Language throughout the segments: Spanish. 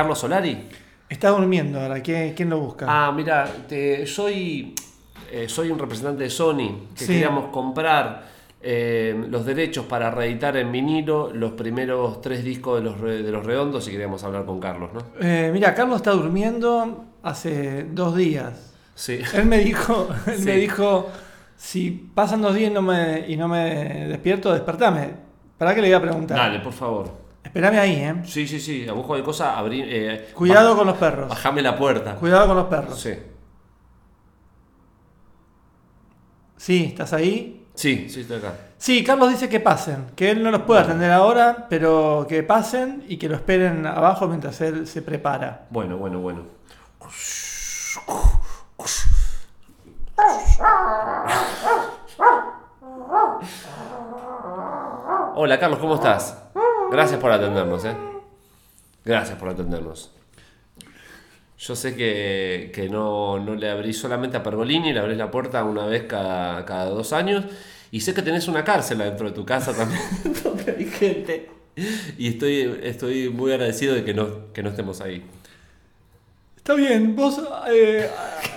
Carlos Solari. Está durmiendo ahora. ¿Quién, quién lo busca? Ah, mira, te- soy, eh, soy un representante de Sony que Sí. queríamos comprar eh, los derechos para reeditar en vinilo los primeros tres discos de los, de los Redondos y queríamos hablar con Carlos, ¿no? Eh, mira, Carlos está durmiendo hace dos días. Sí. Él me dijo, él Sí. me dijo, si pasan dos días y no me, y no me despierto, despertame. ¿Para qué le voy a preguntar? Dale, por favor. Espérame ahí, ¿eh? Sí, sí, sí, a busco de cosas, abrí, eh, Cuidado con los perros. Bajame la puerta. Cuidado con los perros. Sí. Sí, ¿estás ahí? Sí, sí, estoy acá. Sí, Carlos dice que pasen, que él no los puede atender ahora, pero que pasen y que lo esperen abajo mientras él se prepara. Bueno, bueno, bueno. Hola Carlos, ¿cómo estás? Gracias por atendernos, ¿eh? Gracias por atendernos. Yo sé que, que no, no le abrís solamente a Pergolini, le abrís la puerta una vez cada, cada dos años. Y sé que tenés una cárcel dentro de tu casa también, donde hay gente. Y estoy, estoy muy agradecido de que no, que no estemos ahí. Está bien, vos eh,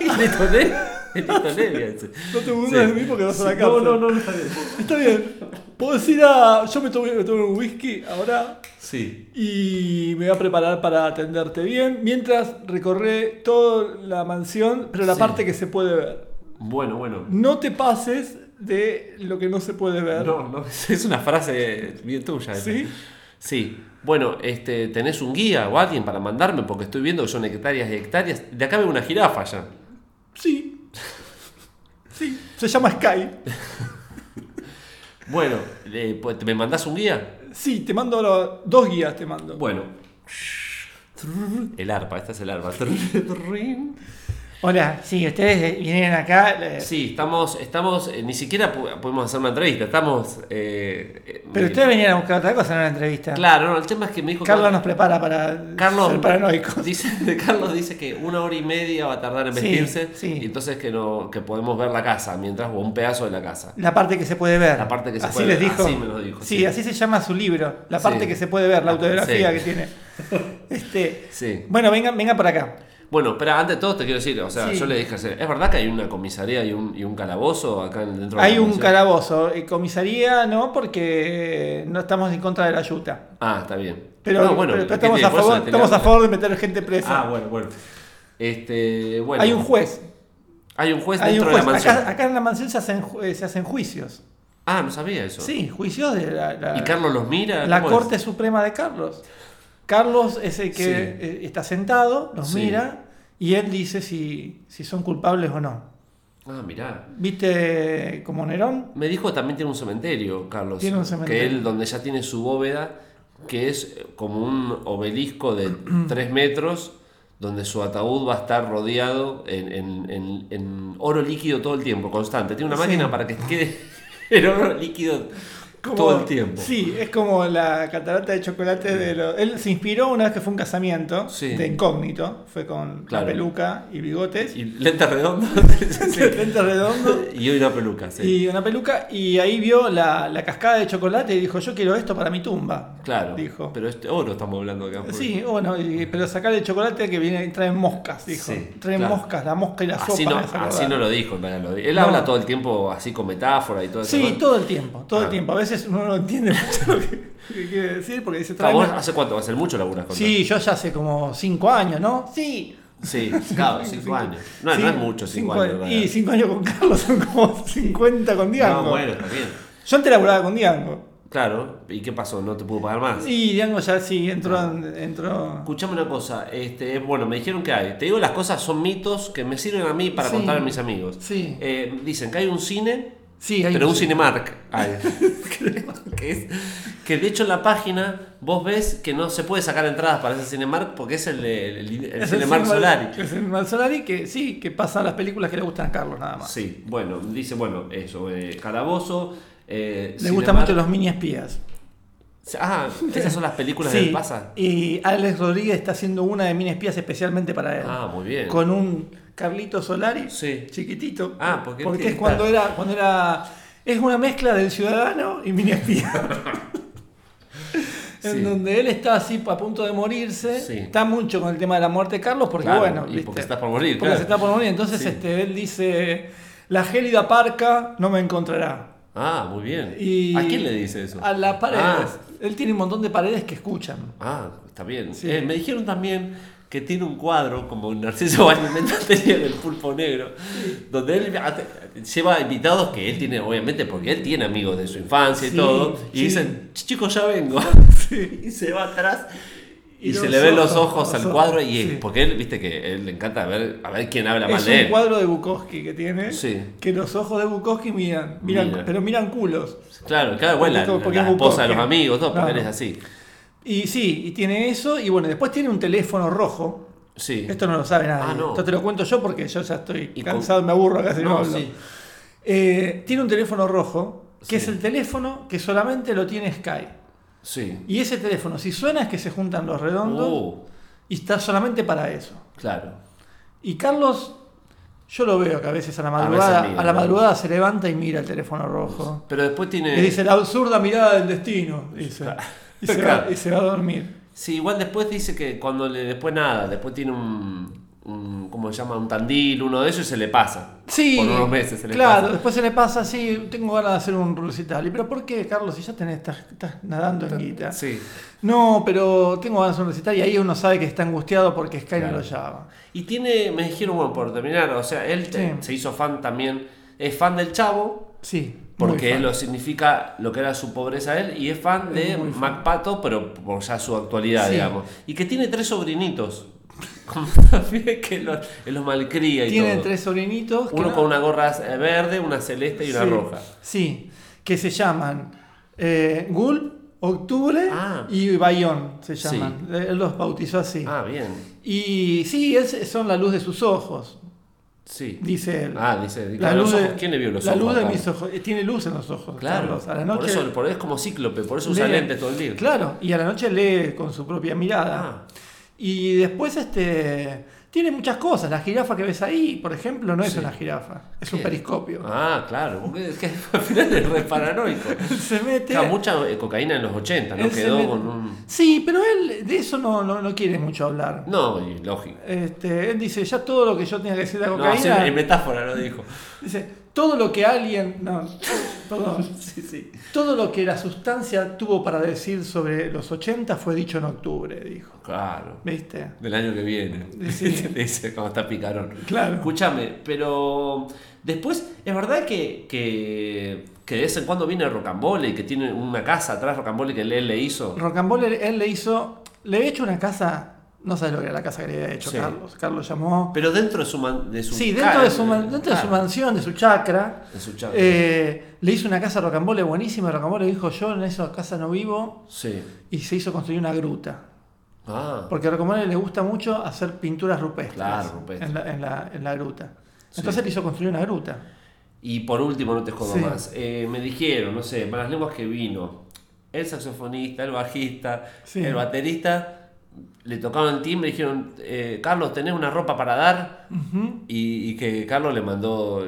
bien, sí. no te burles Sí. de mí porque vas a la cárcel. No, no, no, no está bien. Está bien. Puedo ir a. Yo me tomé, me tomé un whisky ahora Sí. y me voy a preparar para atenderte bien. Mientras recorré toda la mansión, pero la Sí. parte que se puede ver. Bueno, bueno. No te pases de lo que no se puede ver. No, no, es una frase bien tuya. esa. ¿Sí? Sí. Bueno, este, ¿tenés un guía o alguien para mandarme? Porque estoy viendo que son hectáreas y hectáreas. De acá veo una jirafa ya. Sí. Sí. Se llama Sky. Bueno, eh, pues, ¿me mandás un guía? Sí, te mando ahora- dos guías, te mando. Bueno. El arpa, esta es el arpa. Hola, sí, ustedes vinieron acá. eh, Sí, estamos, estamos, eh, ni siquiera podemos hacer una entrevista, estamos... eh, eh, Pero eh, ustedes venían a buscar otra cosa en una entrevista. Claro, no, el tema es que me dijo... que- Carlos nos prepara para Carlos ser paranoicos. Dice, Carlos dice que una hora y media va a tardar en Sí, vestirse sí. y entonces que no que podemos ver la casa mientras o un pedazo de la casa. La parte que se puede ver. La parte que se así puede les ver, dijo. así me lo dijo, Sí, sí. así se llama su libro. La parte que se puede ver, la autografía sí. que tiene. Este, Sí. bueno, venga, venga para acá. Bueno, pero antes de todo te quiero decir, o sea, Sí. yo le dije, ¿es verdad que hay una comisaría y un, y un calabozo acá en- dentro de Hay la un mansión? calabozo. Eh, Comisaría no, porque no estamos en contra de la ayuda. Ah, está bien. Pero, No, bueno, pero ¿qué estamos, a favor, estamos a favor de meter gente presa. Ah, bueno, bueno. Este, bueno. Hay un juez. Hay un juez Hay un dentro juez. de la mansión. Acá, acá en la mansión se hacen, eh, se hacen juicios. Ah, no sabía eso. Sí, juicios de la, la- ¿Y Carlos los mira? la. Corte Suprema de Carlos. Carlos es el que Sí. eh, está sentado, los Sí. mira y él dice si, si son culpables o no. Ah, mirá. ¿Viste como Nerón? Me dijo que también tiene un cementerio, Carlos. Tiene un cementerio. Que él, donde ya tiene su bóveda, que es eh, como un obelisco de 3 metros, donde su ataúd va a estar rodeado en, en- en- en oro líquido todo el tiempo, constante. Tiene una Sí. máquina para que quede el oro líquido Como- todo el tiempo. Sí, es como la catarata de chocolate de los... Él se inspiró una vez que fue un casamiento Sí. de incógnito. Fue con Claro. la peluca y bigotes. Y lente redondo. Sí. Lente redondo. Y una peluca, sí. Y una peluca, y ahí vio la, la cascada de chocolate y dijo, yo quiero esto para mi tumba. Claro. Dijo. Pero este oro estamos hablando acá. porque- Sí, bueno, y- pero sacarle el chocolate que viene traen moscas, dijo. Sí, traen claro. moscas, la mosca y la sopa. Así no, así no lo dijo, en realidad, Él No. habla todo el tiempo así con metáfora y todo eso. Sí, todo el tiempo, todo Ah. el tiempo. A veces uno no entiende mucho lo que, que quiere decir porque dice Ah, ¿Vos hace cuánto? ¿Hace mucho laburas con Sí, yo ya hace como cinco años, ¿no? Sí. Sí, claro, cinco años. No, no Sí, es mucho, cinco, años. en Y realidad. cinco años con Carlos son como 50 con Diango. No, bueno, está bien. Yo antes laburaba con Diango. Claro, ¿y qué pasó? ¿No te pudo pagar más? Y Diango ya sí entró. en- entró... Escuchame una cosa, este, bueno, me dijeron que hay. Te digo, las cosas son mitos que me sirven a mí para Sí. contar a mis amigos. Sí. Eh, dicen que hay un cine, Sí, hay pero un cine. Cinemark hay. que, es- que de hecho en la página vos ves que no se puede sacar entradas para ese Cinemark porque es el, de- el, el Es Cinemark Solari. Es el Cinemark Solari que sí, que pasa las películas que le gustan a Carlos nada más. Sí, bueno, dice, bueno, eso, eh, Calabozo. Eh, Le gustan mucho los mini espías. Ah, esas son las películas Sí, del Pasa. y Alex Rodríguez está haciendo una de mini espías especialmente para él. Ah, muy bien. Con un Carlito Solari Sí. chiquitito. Ah, porque él es cuando era, cuando era Es una mezcla del ciudadano y mini espía. en Sí. donde él está así a punto de morirse. Sí. Está mucho con el tema de la muerte de Carlos, porque Claro, bueno. y ¿viste? porque está por morir, Porque claro. se está por morir. Entonces Sí. este, él dice: La gélida parca no me encontrará. Ah, muy bien. Y ¿A quién le dice eso? A las paredes. Ah, Él tiene un montón de paredes que escuchan. ah, está bien. Sí. Eh, me dijeron también que tiene un cuadro, como Narciso Vallimenta tenía en el pulpo negro, donde él lleva invitados que él tiene, obviamente, porque él tiene amigos de su infancia y Sí, todo, y sí. dicen, chicos, ya vengo. y se va atrás. Y, Y se le ven los ojos, los al ojos, cuadro y sí. porque él, viste que él le encanta ver a ver quién habla mal Es de un él. cuadro de Bukowski que tiene. Sí. Que los ojos de Bukowski miran, miran Mira. pero miran culos. Claro, claro, bueno, la, Porque- porque la es esposa de los amigos, todo, porque Claro. él es así. Y sí, y tiene eso. Y bueno, después tiene un teléfono rojo. Sí. Esto no lo sabe nadie. Ah, no. Esto te lo cuento yo porque yo ya estoy Y con- cansado, me aburro casi no, No, hablo. sí. Eh, tiene un teléfono rojo, que Sí. es el teléfono que solamente lo tiene Sky. Sí. Y ese teléfono, si suena es que se juntan los redondos Uh, y está solamente para eso. claro. Y Carlos, yo lo veo que a veces a la A madrugada, mira, a la ¿no? madrugada se levanta y mira el teléfono rojo. Pero después tiene. Y dice la absurda mirada del destino, dice. Y se, va, Claro. y se va a dormir. Sí, igual después dice que cuando le. Después nada, después tiene un. un ¿Cómo se llama? Un tandil, uno de esos y se le pasa. Sí, Por unos meses se le claro, pasa. después se le pasa así, tengo ganas de hacer un recital. ¿Y pero por qué, Carlos? Si ya tenés, estás, estás nadando en guita. Sí. No, pero tengo ganas de hacer un recital y ahí uno sabe que está angustiado porque Sky Claro. no lo llama. Y tiene, me dijeron, bueno, por terminar, o sea, él te- Sí. se hizo fan también, es fan del chavo, Sí. Porque lo significa lo que era su pobreza él, y es fan de Es muy fan. Mac Pato, pero por ya su actualidad, Sí. digamos. Y que tiene tres sobrinitos. Que los, los malcría y Tiene todo. tres sobrinitos. que Uno no- con una gorra eh, verde, una celeste y una sí, roja. Sí, que se llaman eh, Gul, Octubre Ah. y Bayón se Sí. llaman. Él los bautizó así. Ah, bien. Y sí, es- son la luz de sus ojos, Sí. dice él. Ah, dice, La claro, los luz de- ojos. ¿quién le vio los la ojos? luz de acá? mis ojos. eh, Tiene luz en los ojos. Claro, Carlos. A la por noche. eso por eso es como cíclope, por eso usa lee- lentes todo el día. Claro, y a la noche lee con su propia mirada. Ah, Y después este tiene muchas cosas. La jirafa que ves ahí, por ejemplo, no es Sí. una jirafa, es un periscopio. ah, claro, es que al final es re paranoico. Se mete. Claro, mucha eh, cocaína en los 80, ¿no? él Quedó con un. Sí, pero él de eso no, no, no quiere mucho hablar. No, y lógico. Este, él dice, ya todo lo que yo tenga que decir de la No, cocaína. sí, en metáfora lo dijo. Dice, todo lo que alguien. No, perdón. Sí, sí. Todo lo que la sustancia tuvo para decir sobre los 80 fue dicho en octubre, dijo. Claro. ¿Viste? Del año que viene. Sí. Dice cómo está picarón. Claro. Escúchame, pero después, es verdad que, que, que de vez en cuando viene Rocambole y que tiene una casa atrás Rocambole que él le hizo. Rocambole, él le hizo. Le había hecho una casa. No sabes lo que era la casa que le había hecho Sí. Carlos. Carlos llamó. Pero dentro de su, man- de su Sí, dentro, de su, man- dentro de su mansión, de su chacra. de su chapa. eh, le hizo una casa a Rocambole buenísima. Rocambole dijo: Yo en esa casa no vivo. Sí. Y se hizo construir una gruta. Ah, Porque a Rocambole le gusta mucho hacer pinturas rupestres, Claro, rupestres. En, la, en, la, en la gruta. Sí. Entonces le hizo construir una gruta. y por último, no te jodo Sí. más. eh, me dijeron, no sé, para las lenguas que vino, el saxofonista, el bajista, el baterista, le tocaron el timbre y dijeron, eh, Carlos, ¿tenés una ropa para dar? Y, y que Carlos le mandó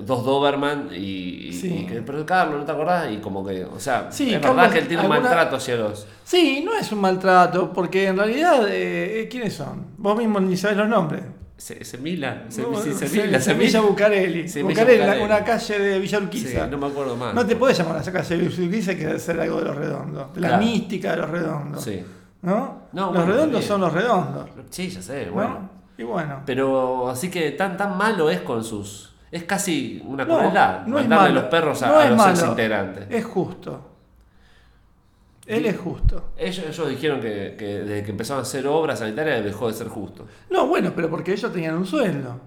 dos Doberman y, y- Sí. y que, pero Carlos, ¿no te acordás? Y como que, o sea, Sí, es Carlos, verdad que él tiene un maltrato hacia los... Sí, no es un maltrato, porque en realidad, eh, eh, ¿quiénes son? Vos mismo ni sabés los nombres. Se, Semila, se, No, sí, Se- Semila, Semilla Semilla. Semilla Bucareli. Una, una calle de Villa Sí, Urquiza. no me acuerdo más. No te puedes llamar a esa calle de Villa Urquiza que debe ser algo de los redondos. De la mística de los redondos. Sí. ¿No? No, los bueno, redondos bien. son los redondos. Sí, ya sé, ¿no? bueno. Y bueno. Pero así que tan tan malo es con sus. Es casi una No, crueldad no mandarle los perros a, los malo. ex integrantes. Es justo. Él es justo. Ellos, ellos dijeron que, que desde que empezaron a hacer obras sanitarias dejó de ser justo. No, bueno, pero porque ellos tenían un sueldo.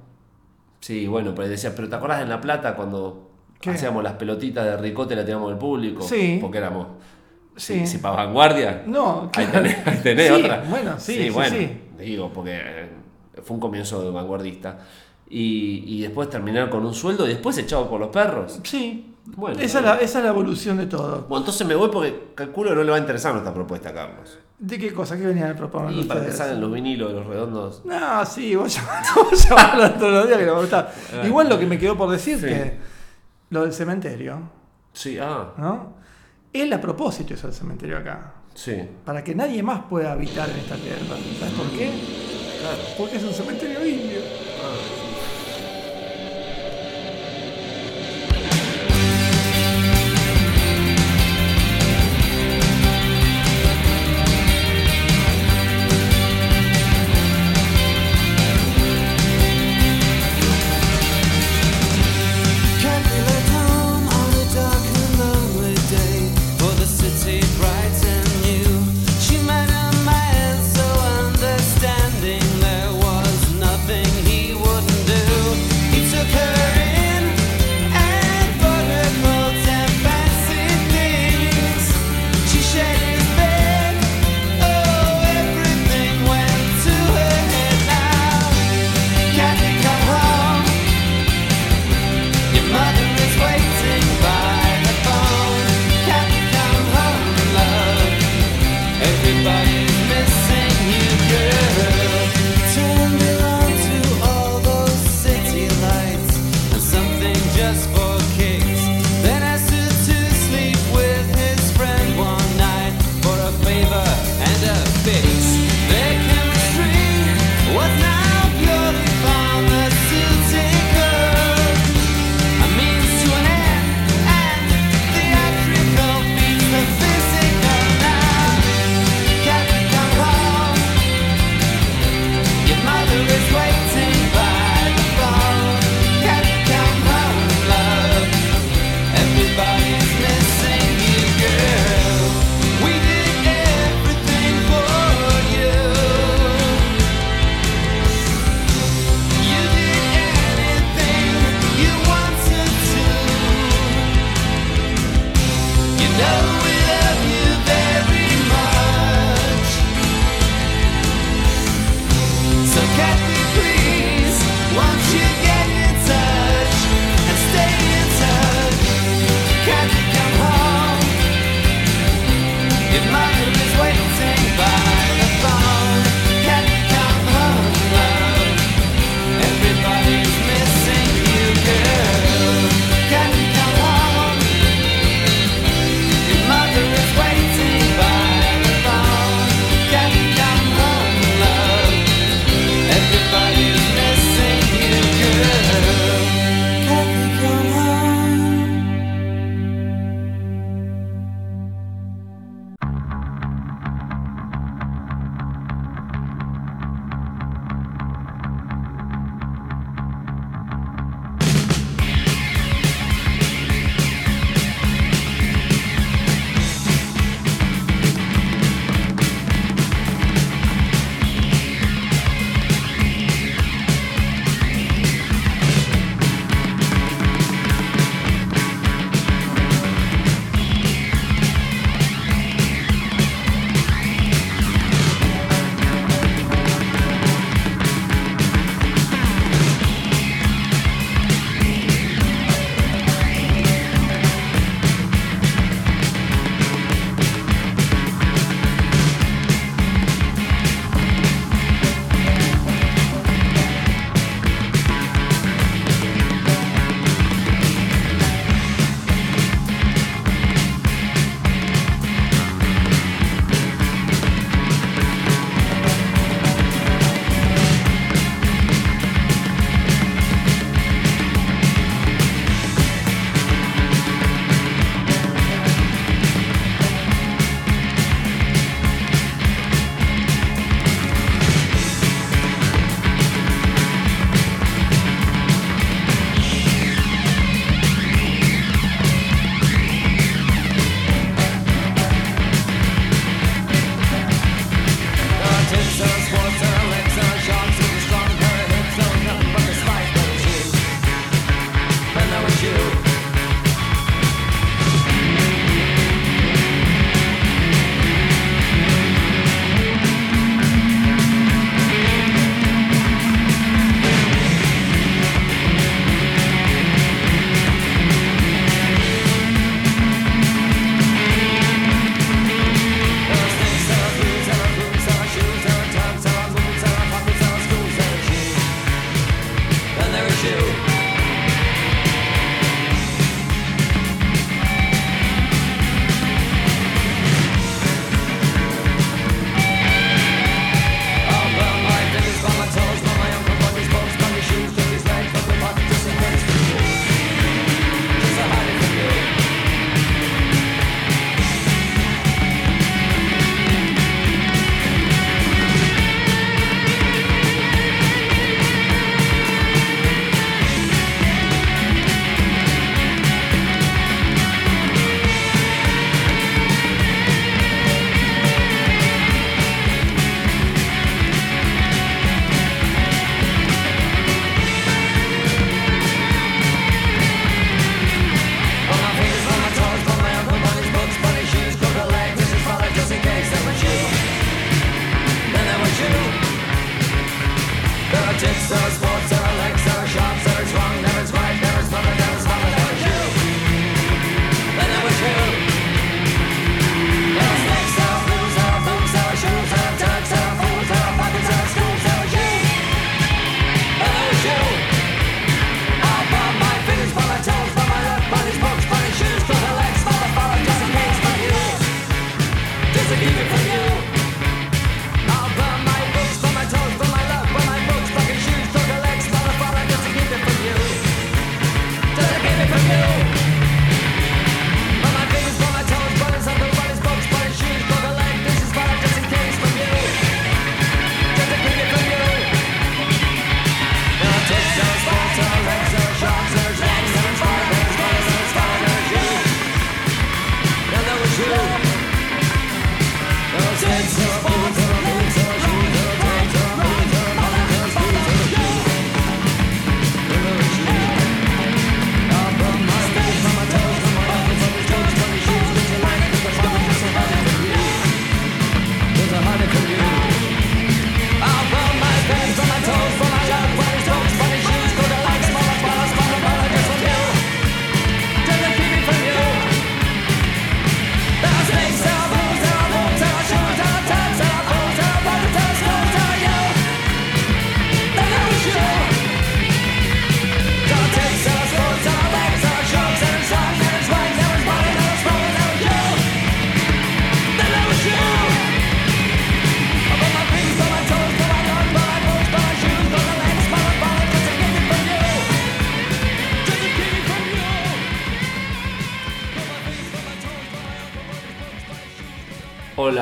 Sí, bueno, pues decía, pero ¿te acordás en La Plata cuando ¿Qué? hacíamos las pelotitas de ricote y la tiramos al público? Sí. Porque éramos. Sí. Si, si para vanguardia. No, Ahí claro. tenés, ahí tenés Sí, otra. bueno, sí, sí, bueno. Digo, porque eh, fue un comienzo de vanguardista. Y, y después terminar con un sueldo y después echado por los perros. Sí. Bueno, esa, es la, esa es la evolución de todo. Bueno, entonces me voy porque calculo que no le va a interesar nuestra propuesta, Carlos. ¿De qué cosa? ¿Qué venían a proponer Y para que salgan los vinilos de los redondos. No, sí, vos llamás todos los días que gustar. Ah. Igual lo que me quedó por decir que lo del cementerio. Sí, ah, ¿no? Él a propósito hizo el cementerio acá. sí, Para que nadie más pueda habitar en esta tierra. ¿Sabes por qué? claro. Porque es un cementerio indio.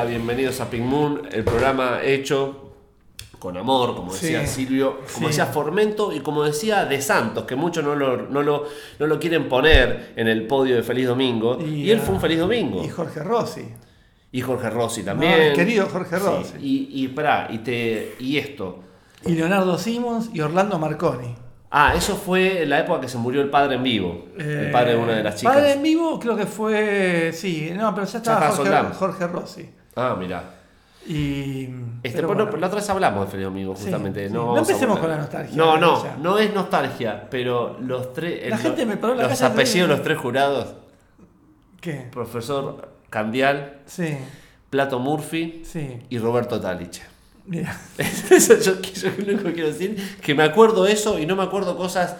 Bienvenidos a Pink Moon, el programa hecho con amor, como Sí, decía Silvio, como sí. decía Formento y como decía De Santos, que muchos no lo, no lo, no lo quieren poner en el podio de Feliz Domingo. Y, él ah, fue un Feliz Domingo. Y Jorge Rossi. Y Jorge Rossi No, también. el querido Jorge Sí, Rossi. Y, y, pará, y, te, y esto. Y Leonardo Simons y Orlando Marconi. Ah, eso fue en la época que se murió el padre en vivo. el Eh, padre de una de las chicas. Padre en vivo creo que fue. Sí, no, pero ya estaba estaba Jorge, Soldán. Jorge Rossi. Ah, mirá. Y. Este, pero bueno, la otra vez hablamos de Feliz Domingo, justamente. sí. No, No empecemos con la nostalgia, No, no, ya. no es nostalgia, pero los tres. La el- gente me paró la Los apellidos de los tres jurados: ¿Qué? profesor Candial, Sí, Plato Murphy sí. y Roberto Taliche. Mira. Eso yo, yo lo único que quiero decir que me acuerdo eso y no me acuerdo cosas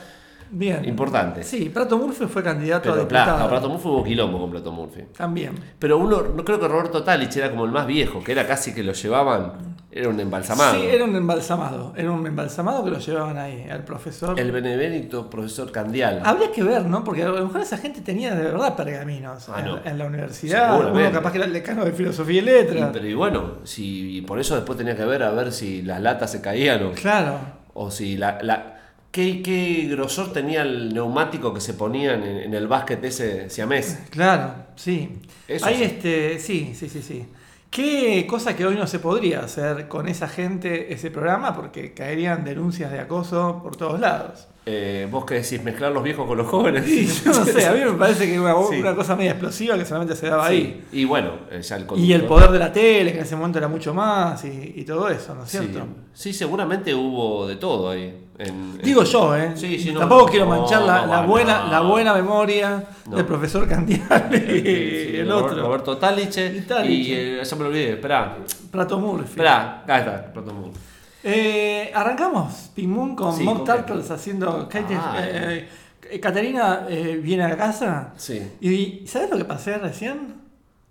Bien. importantes. Sí, Prato Murphy fue candidato a Pero diputado. Plato, Plato Murphy hubo quilombo con Plato Murphy. También. Pero uno, no creo que Roberto Talich era como el más viejo, que era casi que lo llevaban, era un embalsamado. Sí, era un embalsamado. Era un embalsamado que lo llevaban ahí, al profesor. El benemérito profesor Candial. Habría que ver, ¿no? Porque a lo mejor esa gente tenía de verdad pergaminos Ah, en, no. en la universidad. Uno capaz que era el decano de filosofía y Y, letras. pero y bueno, si, y por eso después tenía que ver a ver si las latas se caían o, Claro. o si la, la- ¿qué, qué grosor tenía el neumático que se ponían en, en el básquet ese siamés. Claro, sí. Eso Ahí sí. este, sí, sí, sí, sí. Qué cosa que hoy no se podría hacer con esa gente ese programa porque caerían denuncias de acoso por todos lados. Eh, ¿Vos qué decís? ¿Mezclar los viejos con los jóvenes? Y yo no sé, a mí me parece que una, Sí. una cosa media explosiva que solamente se daba ahí. Sí, Y bueno, eh, ya el Y el poder de la tele, que en ese momento era mucho más, y, y todo eso, ¿no es Sí, cierto? sí, seguramente hubo de todo ahí. En- Digo en- yo, ¿eh? Sí, sí, no, Tampoco no, quiero manchar la, no, la no, buena, la buena memoria del profesor Candial y Sí, el otro, Roberto Taliche. Y Y, Taliche. eh, ya me lo olvidé, esperá. Prato Murphy. Esperá, acá está, Roberto Murphy. Eh, arrancamos Ping Moon con con Turtles haciendo. Ah, eh, eh, Caterina eh, viene a casa Sí. y ¿sabes lo que pasé recién?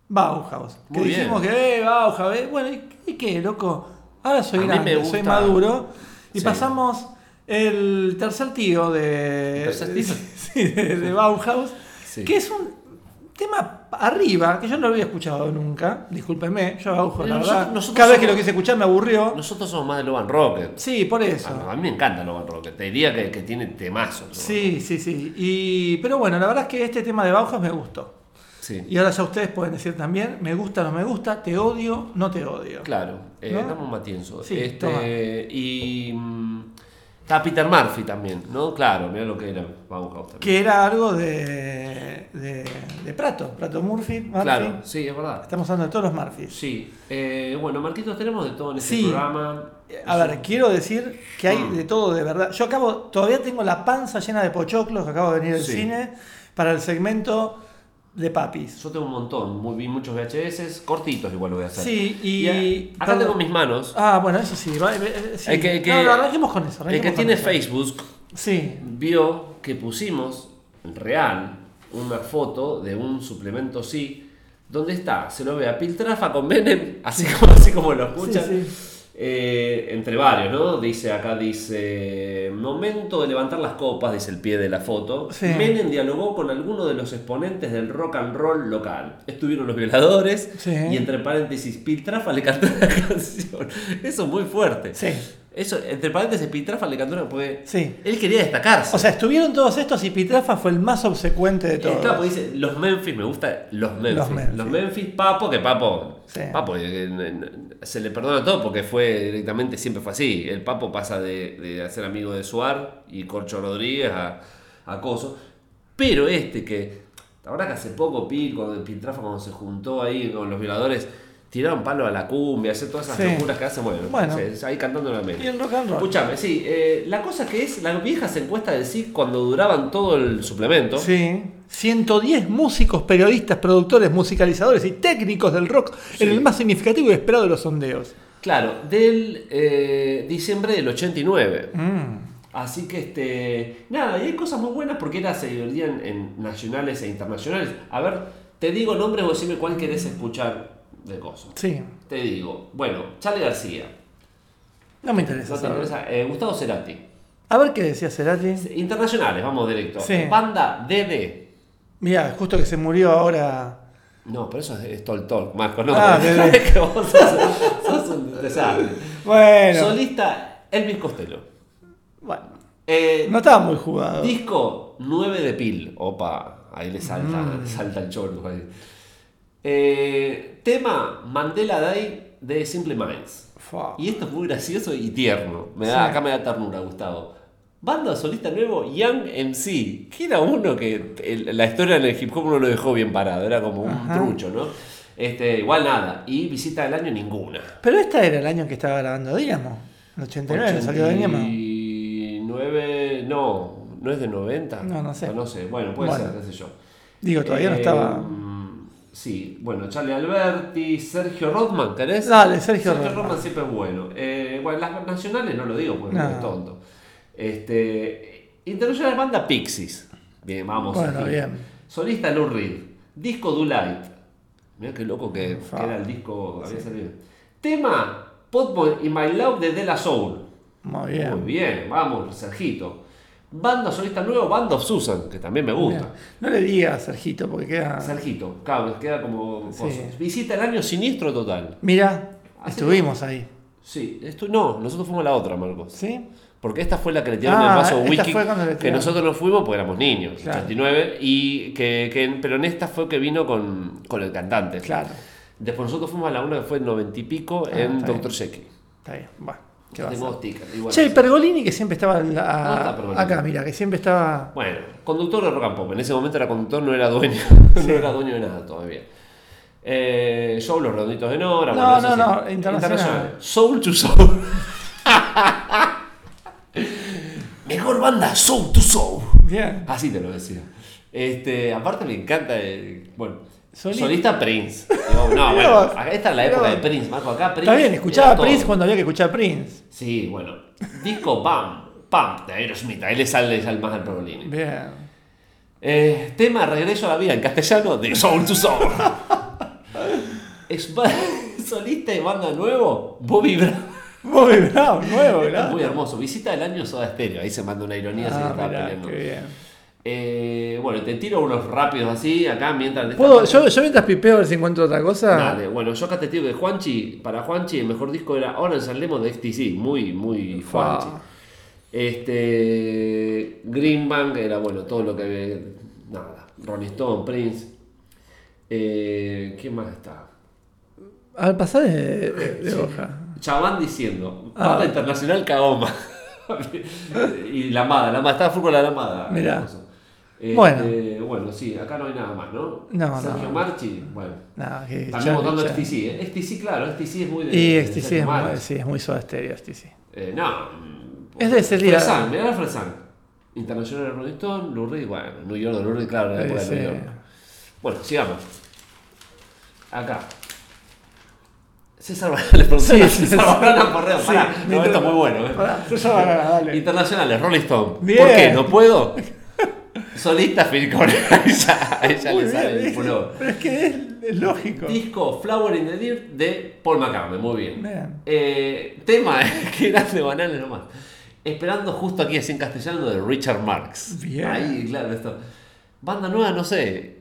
Bauhaus. Que Muy dijimos bien. que, eh, Bauhaus, eh, bueno, ¿y, y qué, loco? Ahora soy grande, soy maduro. Y Sí. pasamos el tercer tío de, ¿El tercer tío? sí, de, de Bauhaus, Sí. que es un tema arriba, que yo no lo había escuchado nunca, discúlpeme, yo Bauhaus, la verdad, nosotros- cada vez que lo quise escuchar me aburrió. Nosotros somos más de Loban Rocket. Sí, por eso. A, a mí me encanta Loban Rocket. Te diría que, que tiene temazos. Sí, sí, sí. Y, pero bueno, la verdad es que este tema de Bauhaus me gustó. Sí. Y ahora ya ustedes pueden decir también, me gusta, no me gusta, te odio, no te odio. Claro, eh, ¿No? dame un matienzo. Sí, este, toma. y mm, está Peter Murphy también, ¿no? Claro, mira lo que era Bauhaus también. Que era algo de, de, de Prato, Prato Murphy, Murphy. Claro, sí, es verdad. Estamos hablando de todos los Murphys. Sí. Eh, bueno, Marquitos, tenemos de todo en este Sí. programa. A ver, quiero decir que hay de todo de verdad. Yo acabo, todavía tengo la panza llena de pochoclos que acabo de venir del Sí. cine para el segmento de papis. Yo tengo un montón, muy, vi muchos VHS, cortitos igual lo voy a hacer. Sí, y. eh, acá perdón. tengo mis manos. Ah, bueno, eso sí. va- eh, sí. El que- el que- no, no, arranquemos con eso. El que arranquemos con tiene eso. Facebook Sí. vio que pusimos en real una foto de un suplemento sí, donde está, se lo ve a Piltrafa con Menem, así como, así como lo escuchan. Sí, sí. Eh, entre varios, ¿no? Dice acá, dice, momento de levantar las copas, dice el pie de la foto. Sí. Menem dialogó con algunos de los exponentes del rock and roll local. Estuvieron los violadores Sí. y entre paréntesis, Piltrafa le cantó la canción. Eso es muy fuerte. Sí. Eso, entre paréntesis, Piltrafa le cantó una porque Sí. él quería destacarse. O sea, estuvieron todos estos y Pitrafa fue el más obsecuente de Eh, todos. claro, porque dice los Memphis, me gusta los Memphis. Los Los Memphis. Papo, que Papo. Sí. Papo, eh, eh, se le perdona todo porque fue directamente, siempre fue así. El Papo pasa de, de ser amigo de Suar y Corcho Rodríguez a, a Coso. Pero este que, la verdad que hace poco Pil, cuando Piltrafa cuando se juntó ahí con los violadores, tiraron palo a la cumbia, hacer todas esas Sí. locuras que hacen, bueno, Bueno. se- ahí cantando la Y media. el rock and roll. Escuchame, sí, eh, la cosa que es, las viejas encuestas del SIC cuando duraban todo el suplemento. Sí. 110 músicos, periodistas, productores, musicalizadores y técnicos del rock Sí. en el más significativo y esperado de los sondeos. Claro, del eh, diciembre del 89. Mm. Así que, este. Nada, y hay cosas muy buenas porque era, se dividían en nacionales e internacionales. A ver, te digo nombres, vos decime cuál querés escuchar de cosas. Sí. Te digo, bueno, Charlie García. No me interesa. ¿No te saber. interesa? Eh, Gustavo Cerati. A ver qué decía Cerati. Internacionales, vamos directo. Sí. Banda DD. Mira, justo que se murió ahora No, pero eso es, es Talk Talk, Marco, no. Ah. Es que vos sos, sos un desastre. Bueno. Solista Elvis Costello. bueno. Eh, No estaba muy jugado. Disco 9 de Pil. Opa, ahí le salta, Mm. le salta el chorro ahí. Eh, tema Mandela Day de Simple Minds. Y esto es muy gracioso y tierno. Me da, Sí. Acá me da ternura, Gustavo. Banda solista nuevo, Young MC. Que era uno que el- la historia en el hip hop no lo dejó bien parado. Era como un Ajá. trucho, ¿no? Este, igual nada. Y visita del año ninguna. Pero este era el año que estaba grabando Dynamo. En 89 salió Dynamo. 89, no, no es de 90. No, no sé. No sé, bueno, puede Bueno. ser, qué sé yo. Digo, todavía no Eh, estaba. Sí, bueno, Charlie Alberti, Sergio Rodman, ¿querés? Dale, Sergio Rodman. siempre es bueno. Eh, bueno, las nacionales no lo digo porque No. es tonto. Este, internacional banda Pixies. Bien, vamos. Bueno, aquí. bien. Solista Lou Reed. Disco Do Light. Mirá qué loco que, era el disco, había salido. Tema Put in My Love de De La Soul. Muy bien. Muy bien, vamos, Sergito. Banda solista nuevo, Band of Susan, que también me gusta. No le digas Sergito porque queda. Sergito, claro, queda como. Sí. Visita el año siniestro total. Mira, estuvimos ahí. Sí, esto, no, nosotros fuimos a la otra, Marcos. ¿Sí? Porque esta fue la que le tiraron Ah, el vaso fue cuando le Que nosotros no fuimos porque éramos niños, Claro. 89. Y que, que- pero en esta fue que vino con, con el cantante. Claro. Después nosotros fuimos a la una que fue en 90 y pico Ah, en Dr. Jekyll. Está bien. Bueno, Che, Pergolini que siempre estaba en la- ¿Dónde está Pergolini? acá, mira, que siempre estaba. Bueno, conductor de rock and pop. En ese momento era conductor, no era dueño. no era dueño de nada todavía. Eh, show Los Redonditos de Nora. No, bueno, no, sí. no, internacional. Soul to Soul. Mejor banda, Soul to Soul. Bien. Así te lo decía. Este, aparte me encanta, eh, bueno, Soli- solista Prince. Digo, no, bueno, acá esta es la época de. Prince, Marco. Acá Prince. Está bien, escuchaba Prince cuando había que escuchar Prince. Sí, bueno. Disco Pam, Pam, de Aerosmith. Ahí le sale, le sale más al Pergolini. Bien. Eh, tema Regreso a la vida en castellano de Soul to Soul. Ex- solista y banda nuevo, Bobby Brown. Bobby Brown, nuevo, ¿verdad? muy hermoso. Visita del año Soda Stereo. Ahí se manda una ironía Ah, estaba mirá, peleando. qué bien. Eh, bueno, te tiro unos rápidos así, acá mientras. ¿Puedo, yo, yo mientras pipeo a ver si encuentro otra cosa. Dale, bueno, yo acá te tiro que Juanchi, para Juanchi el mejor disco era Orange and Lemon de XTC, muy, muy. Juanchi. Este. Green Bank era bueno, todo lo que. Nada. Rolling Stone, Prince. Eh, ¿Quién más está? Al pasar de, de- hoja. Chabán diciendo, Ah. banda internacional Kaoma. y la Amada, la Amada, estaba con la Amada. Mirá. Este, Bueno. bueno, sí, acá no hay nada más, ¿no? No, Sergio no. Marchi, bueno. Nada, que También votando XTC, ¿eh? XTC, claro, XTC es muy de. Y de XTC Sergio es muy, sí, es muy soda stereo, XTC. Eh, no. mm, Es de ese día. Fresan, mirá la Fresan. Internacional de Rolling Stone, Lou Reed, bueno, New York de Lou Reed, claro, la de Sí. New York. Bueno, sigamos. Acá. César Banana, le pregunté Sí, sí, César sí. Banana Porreo, Sí, pará, no, esto es muy bueno. ¿eh? César Banana, dale. Internacionales, Rolling Stone. Bien. ¿Por qué? ¿No puedo? Solista, Phil Collins. Ya Muy le sale bien, el pullover. Pero es que es, es lógico. Disco Flower in the Dirt de Paul McCartney, muy bien. Eh, tema, que grande banana nomás. Esperando justo aquí así en castellano de Richard Marx. Bien. Ahí, claro, esto. Banda nueva, no sé.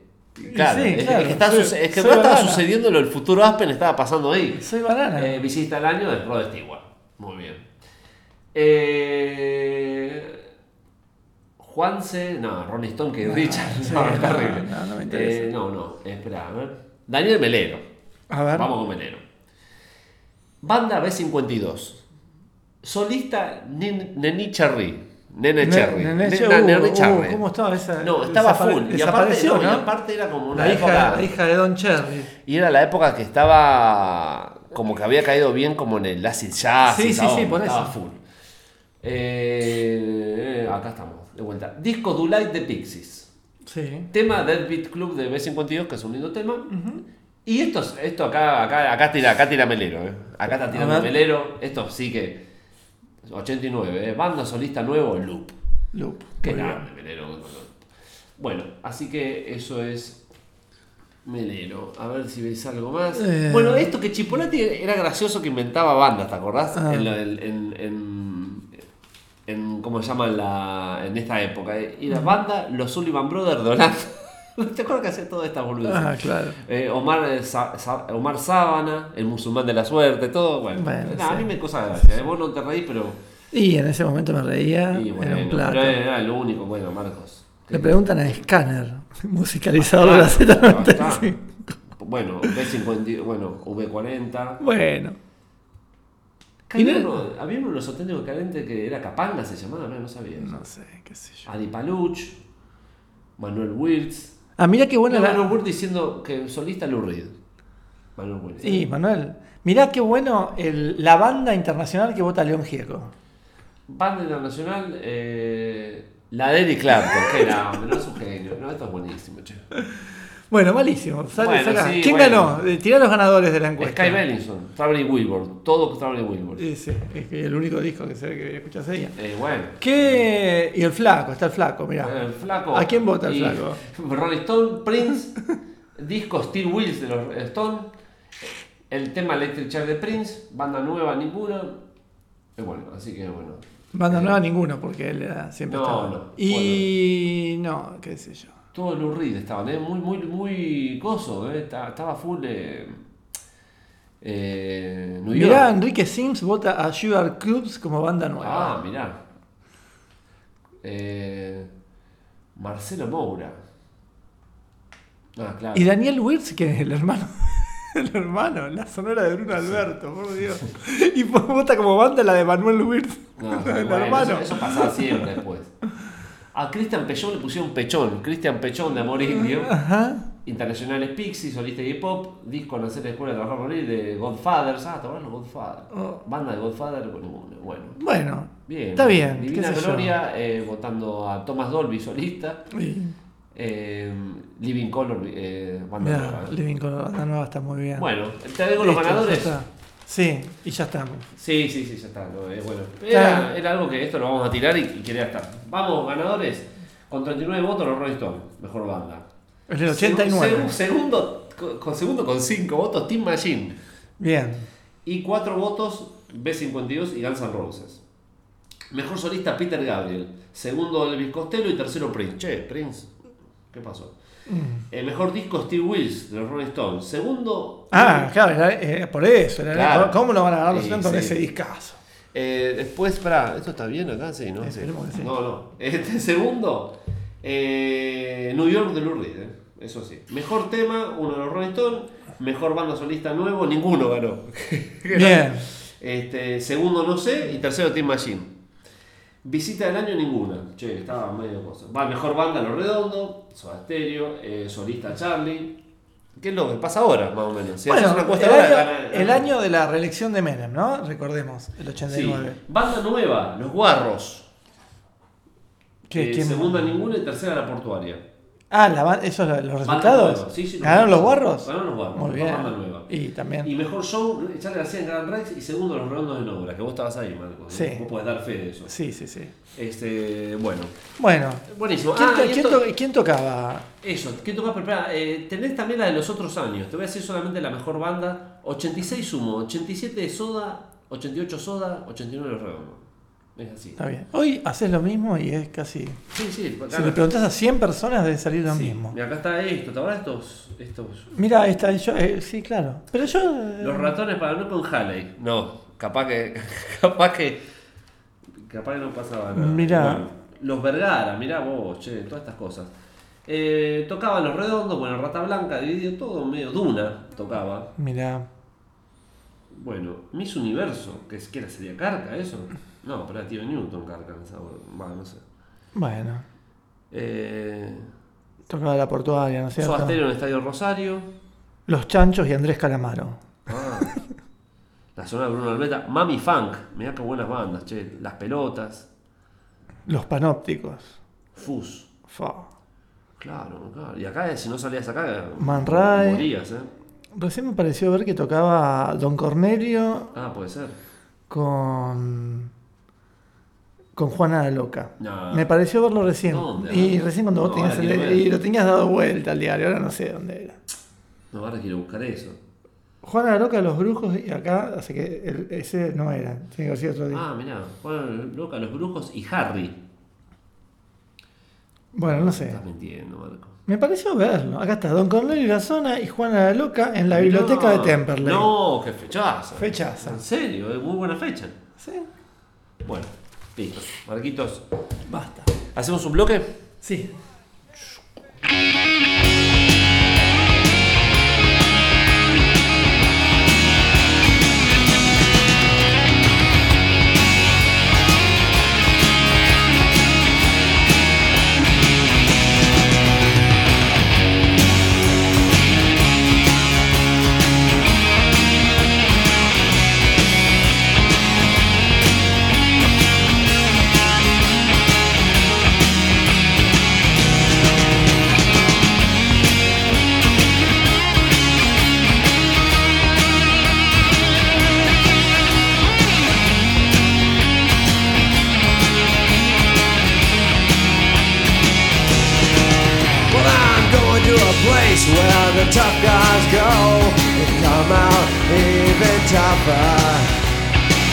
Claro, sí, es, claro. es que, está Soy- suce- es que soy no estaba sucediendo lo del futuro Aspen, estaba pasando ahí. Soy banana. Eh, visita el año de Rod Stewart. Muy bien. Eh, Juanse, no, Ronnie Stone que Richard. no, es no, terrible. no, no me interesa. Eh, no, no, espera, a ver. Daniel Melero. A ver. Vamos con Melero. Banda B52. Solista Neni Cherry. Nene Ne- Cherry. Nene Ne- Cherry, Nene uh, Cherry. ¿Cómo estaba esa? No, estaba full. Y aparte, aparte era como una La época. hija, la hija de Don Cherry. Y era la época que estaba como que había caído bien como en el acid jazz. Sí, sí, estaba- sí, por estaba eso. full. Eh, acá estamos, de vuelta. Disco Do Light de Pixies. Sí. Tema Dead Beat Club de B52, que es un lindo tema. Y esto, es- esto acá, acá, acá tira, acá tira Melero, eh. Acá está tirando. Melero. Esto sí que. 89, eh. Banda solista nuevo, Loop. Loop. Qué grande, Melero. Bueno, así que eso es Melero. A ver si veis algo más. Eh. Bueno, esto que Chipolati era gracioso que inventaba bandas, ¿te acordás? Ah. En, lo- en, en, en- ¿Cómo se llama? En, la, en esta época. Y la banda, los Sullivan Brothers de Holanda. ¿Te acuerdas que hacía todas estas boludeces? Ah, claro. Eh, Omar, eh, Sa- Sa- Omar Sábana, el musulmán de la suerte, todo. Bueno, Bueno, Nah, a mí me causa gracia. eh, Vos no te reís, pero. Y en ese momento me reía. y era un plato. pero era lo único, bueno, Marcos. Le preguntan a Scanner, musicalizador de la. Z95. Bueno, B50, bueno, V40. Bueno. Y Había no- uno, había uno de los auténticos carentes que era Capanga, se llamaba, no, no sabía. eso. No sé, qué sé yo. Adi Paluch, Manuel Wirtz. Ah, mira qué buena No, la. Manuel Wirtz diciendo que solista Lou Reed. Manuel Wirtz. Sí, Manuel. Mirá qué bueno el- la banda internacional que vota a León Gieco. Banda internacional, eh, la de Eric Clapton, que era, no es un genio. No, esto es buenísimo, che. Bueno, malísimo. Sale, Bueno, saca. sí, ¿Quién bueno. ganó? Eh, Tirá los ganadores de la encuesta. Sky Bellinson, Traveling Wilburn, todo Traveling Wilburn. Sí, sí, es que el único disco que se ve que escuchás ella. Eh, bueno. ¿Qué? Y el flaco, está el flaco, mirá. El flaco. ¿A quién vota el y flaco? Rolling Stone, Prince, disco Steel Wheels de los Stone, el tema Electric Chair de Prince, banda nueva ninguna. Y bueno, así que bueno. Banda Eh, nueva ninguno, porque él siempre No, estaba. no, Y no, qué sé yo. Todos Lou Reed estaban, ¿eh? muy, muy, muy coso, ¿eh? Ta- estaba full eh, eh, New York. Mirá, Enrique Sims vota a Sugar Clubs como banda Ah, nueva. mirá. Eh, Marcelo Moura. Ah, claro. y Daniel Wirtz, que es el hermano. El hermano, la sonora de Bruno Alberto, por Dios. Y vota como banda la de Manuel Wirtz. No, el bueno, hermano. Eso, eso pasaba siempre después. A Cristian Pechón le pusieron Pechón. Cristian Pechón de Amor Indio. Ajá. Internacionales Pixie, solista de hip hop. Disco en hacer escuela de trabajar morir de Godfathers. Ah, ¿te acuerdas los Godfathers? Oh. Banda de Godfather con ninguno. Bueno. Bueno, Bien. está bien. Divina. Gloria eh, votando a Thomas Dolby, solista. Eh, Living Color, eh, banda Mirá, nueva, ¿eh? Living la banda nueva está muy bien. Bueno, te digo los ganadores. Sí, y ya estamos. Sí, sí, sí, ya está. no, eh, bueno, era, era algo que esto lo vamos a tirar y, y quería estar. Vamos, ganadores. Con 39 votos los Rolling Stones, mejor banda. Es el 89. Segu- segundo, con, con segundo con 5 votos, Team Machine. Bien. Y 4 votos, B52 y Guns N' Roses. Mejor solista, Peter Gabriel. Segundo, Elvis Costello. Y tercero, Prince. Che, Prince. ¿Qué pasó? El mejor disco, Steve Wills, de los Rolling Stones. Segundo. Ah, claro, era, eh, por eso. era- Claro. ¿Cómo lo van a ganar los Sí, Stones con sí. ese discazo? Eh, después, pará, ¿esto está bien acá? Sí, ¿no? Sí. No, no. Este segundo, eh, New York de Lou Reed, eh, eso sí. Mejor tema, uno de los Rolling Stones. Mejor banda solista nuevo, ninguno ganó. Bien. Este, segundo, no sé. Y tercero, Team Machine. Visita del año, ninguna. Che, estaba medio cosa. Va, mejor banda, Lo Redondo. Soda Stereo. eh, solista, Charlie. ¿Qué es lo que pasa ahora, más o menos? Si bueno, una el, año, gana- el año de la reelección de Menem, ¿no? Recordemos, el Sí. 89. Banda nueva, Los Guarros. ¿Qué- Eh, segunda ninguna y tercera la portuaria. Ah, la ¿esos los resultados? nueva, sí, sí, ¿Ganaron los guarros. Ganaron los guarros. Muy bien. banda nueva. Y también. Y mejor show, Charlie García en Grand Rex y segundo Los Redondos de Nobra, que vos estabas ahí, Marco. ¿no? Sí. Vos podés dar fe de eso. Sí, sí, sí. Este, bueno. Bueno, Buenísimo. ¿quién, Ah, quién esto- to- quién tocaba? Eso, ¿qué tocas preparar? Eh, tenés también la de los otros años. Te voy a decir solamente la mejor banda. 86 sumo, 87 de Soda, 88 Soda, 89 Los Redondos. Es así. Está bien. Hoy haces lo mismo y es casi. Sí, sí. Si le preguntás a 100 personas, debe salir lo Sí. mismo. Y acá está esto, ¿te acuerdas estos? estos Mira, está yo, eh, sí, claro. Pero yo. eh, Los ratones para no con Halley. No, capaz que. Capaz que. Capaz que no pasaba nada. Mirá. Bueno, los Vergara, mirá vos, che, todas estas cosas. Eh, tocaban los redondos, bueno, Rata Blanca, dividido todo medio. Duna tocaba. Mira. Bueno, Miss Universo, que es que era sería Carca, eso. No, pero era Tío Newton Carca en esa. Va, no sé. Bueno. Eh, Tocaba la portuaria, ¿no es cierto? En el Estadio Rosario. Los Chanchos y Andrés Calamaro. Ah, la zona de Bruno Almeta. Mami Funk. Mirá qué buenas bandas, che. Las pelotas. Los Panópticos. Fus. Fa. Claro, claro. Y acá, si no salías acá, Man Ray. morías, ¿eh? Recién me pareció ver que tocaba Don Cornelio Ah, puede ser. con. con Juana la Loca. No. Me pareció verlo recién. ¿Dónde? Y recién cuando vos No, tenías ahora el- y lo tenías dado vuelta al diario, ahora no sé dónde era. No, ahora quiero buscar eso. Juana la Loca, Los Brujos, y acá, así que el- ese no era. Tiene que otro día. Ah, mirá. Juan Loca, Los Brujos y Harry. Bueno, no sé. Estás mintiendo, Marco. Me pareció verlo. Acá está, Don Cornelio La Zona y Juana la Loca en la biblioteca de Temperley. No, qué fechaza. Fechaza. En serio, es muy buena fecha. Sí, Bueno, listo. Marquitos, basta. ¿hacemos un bloque? Sí.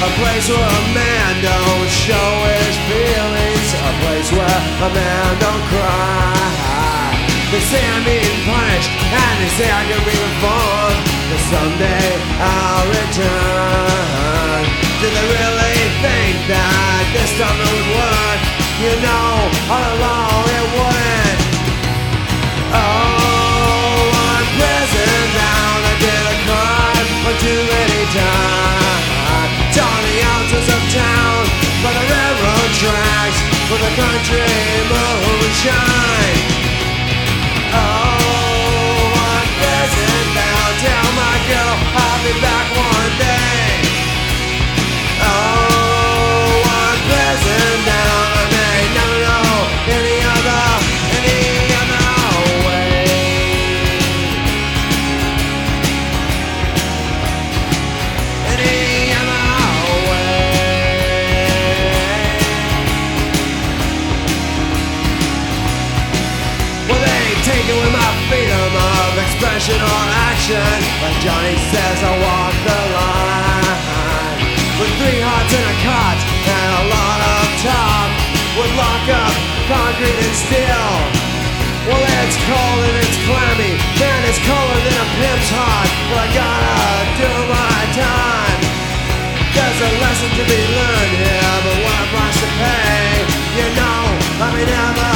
A place where a man don't show his feelings. A place where a man don't cry. They say I'm being punished and they say I can be reformed. But someday I'll return. Do they really think that this time it would work? You know, all along it wouldn't. Oh, country moonshine. Oh, down, tell my girl I'll be back expression or action. Like Johnny says, I walk the line. With three hearts in a cot and a lot of talk. Would lock up concrete and steel. Well, it's cold and it's clammy. Man, it's colder than a pimp's heart. But I gotta do my time. There's a lesson to be learned here, but what a price to pay. You know, I may never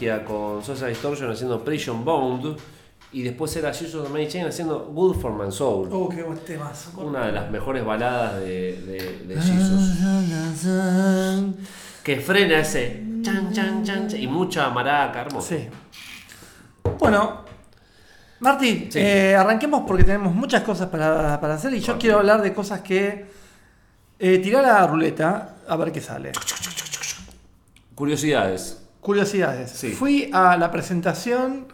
nostalgia con Social Distortion haciendo Prison Bound y después era Jesus of Mary Chain haciendo Good for My Soul. Oh, qué buen. Una de las mejores baladas de, de, de Jesus. Que frena ese chan, chan, chan, chan, y mucha maraca, hermoso. Sí. Bueno, Martín, Sí. eh, arranquemos porque tenemos muchas cosas para, para hacer y yo quiero hablar de cosas que. Eh, tirar la ruleta a ver qué sale. Curiosidades. Curiosidades. Sí. Fui a la presentación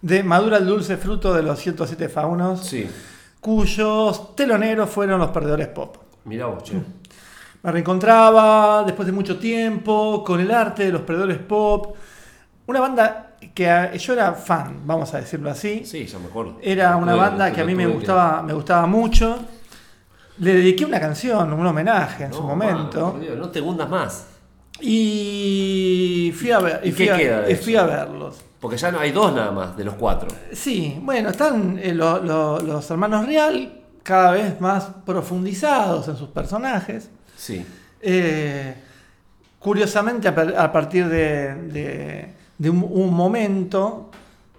de Madura el Dulce Fruto de los 107 Faunos, Sí. cuyos teloneros fueron los perdedores pop. Mirá vos, che. Me reencontraba después de mucho tiempo con el arte de los perdedores pop. Una banda que a- yo era fan, vamos a decirlo así. Sí, ya me acuerdo. Era una banda que a mí me gustaba, me gustaba mucho. Le dediqué una canción, un homenaje en No, su momento. Dios, no te hundas más. Y fui a ver, y ¿Y fui qué a, queda de y fui a verlos. Porque ya no hay dos nada más de los cuatro. Sí, bueno, están eh, lo- lo- los hermanos Real cada vez más profundizados en sus personajes. Sí. Eh, curiosamente, a, par- a partir de, de- de un, un momento,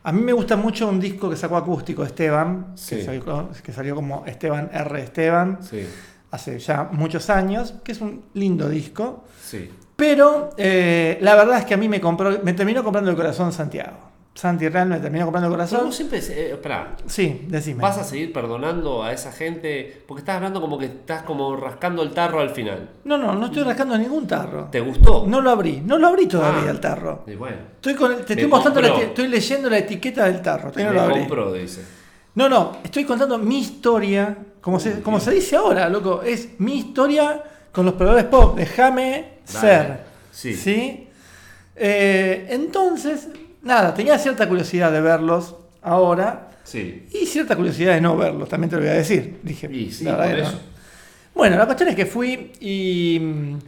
a mí me gusta mucho un disco que sacó acústico Esteban, Sí. que, salió, que salió como Esteban R. Esteban, Sí. hace ya muchos años, que es un lindo disco. Sí. Pero eh, la verdad es que a mí me, compró, me terminó comprando el corazón Santiago. Santi Real me terminó comprando el Pero corazón. vos siempre. Eh, esperá, Sí, decime. ¿Vas a seguir perdonando a esa gente? Porque estás hablando como que estás como rascando el tarro al final. No, no, no estoy rascando ningún tarro. ¿Te gustó? No lo abrí, no lo abrí todavía Ah. el tarro. Y bueno. Estoy con el- te estoy mostrando, la estoy leyendo la etiqueta del tarro. todavía no lo abrí. dice. No, no, estoy contando mi historia, como, se, como se dice ahora, loco. Es mi historia con los proveedores pop. Déjame Dale. ser. Sí. Eh, entonces, nada, tenía cierta curiosidad de verlos ahora Sí. y cierta curiosidad de no verlos, también te lo voy a decir. Dije, Y sí, por no. Bueno, la cuestión es que fui y. mm,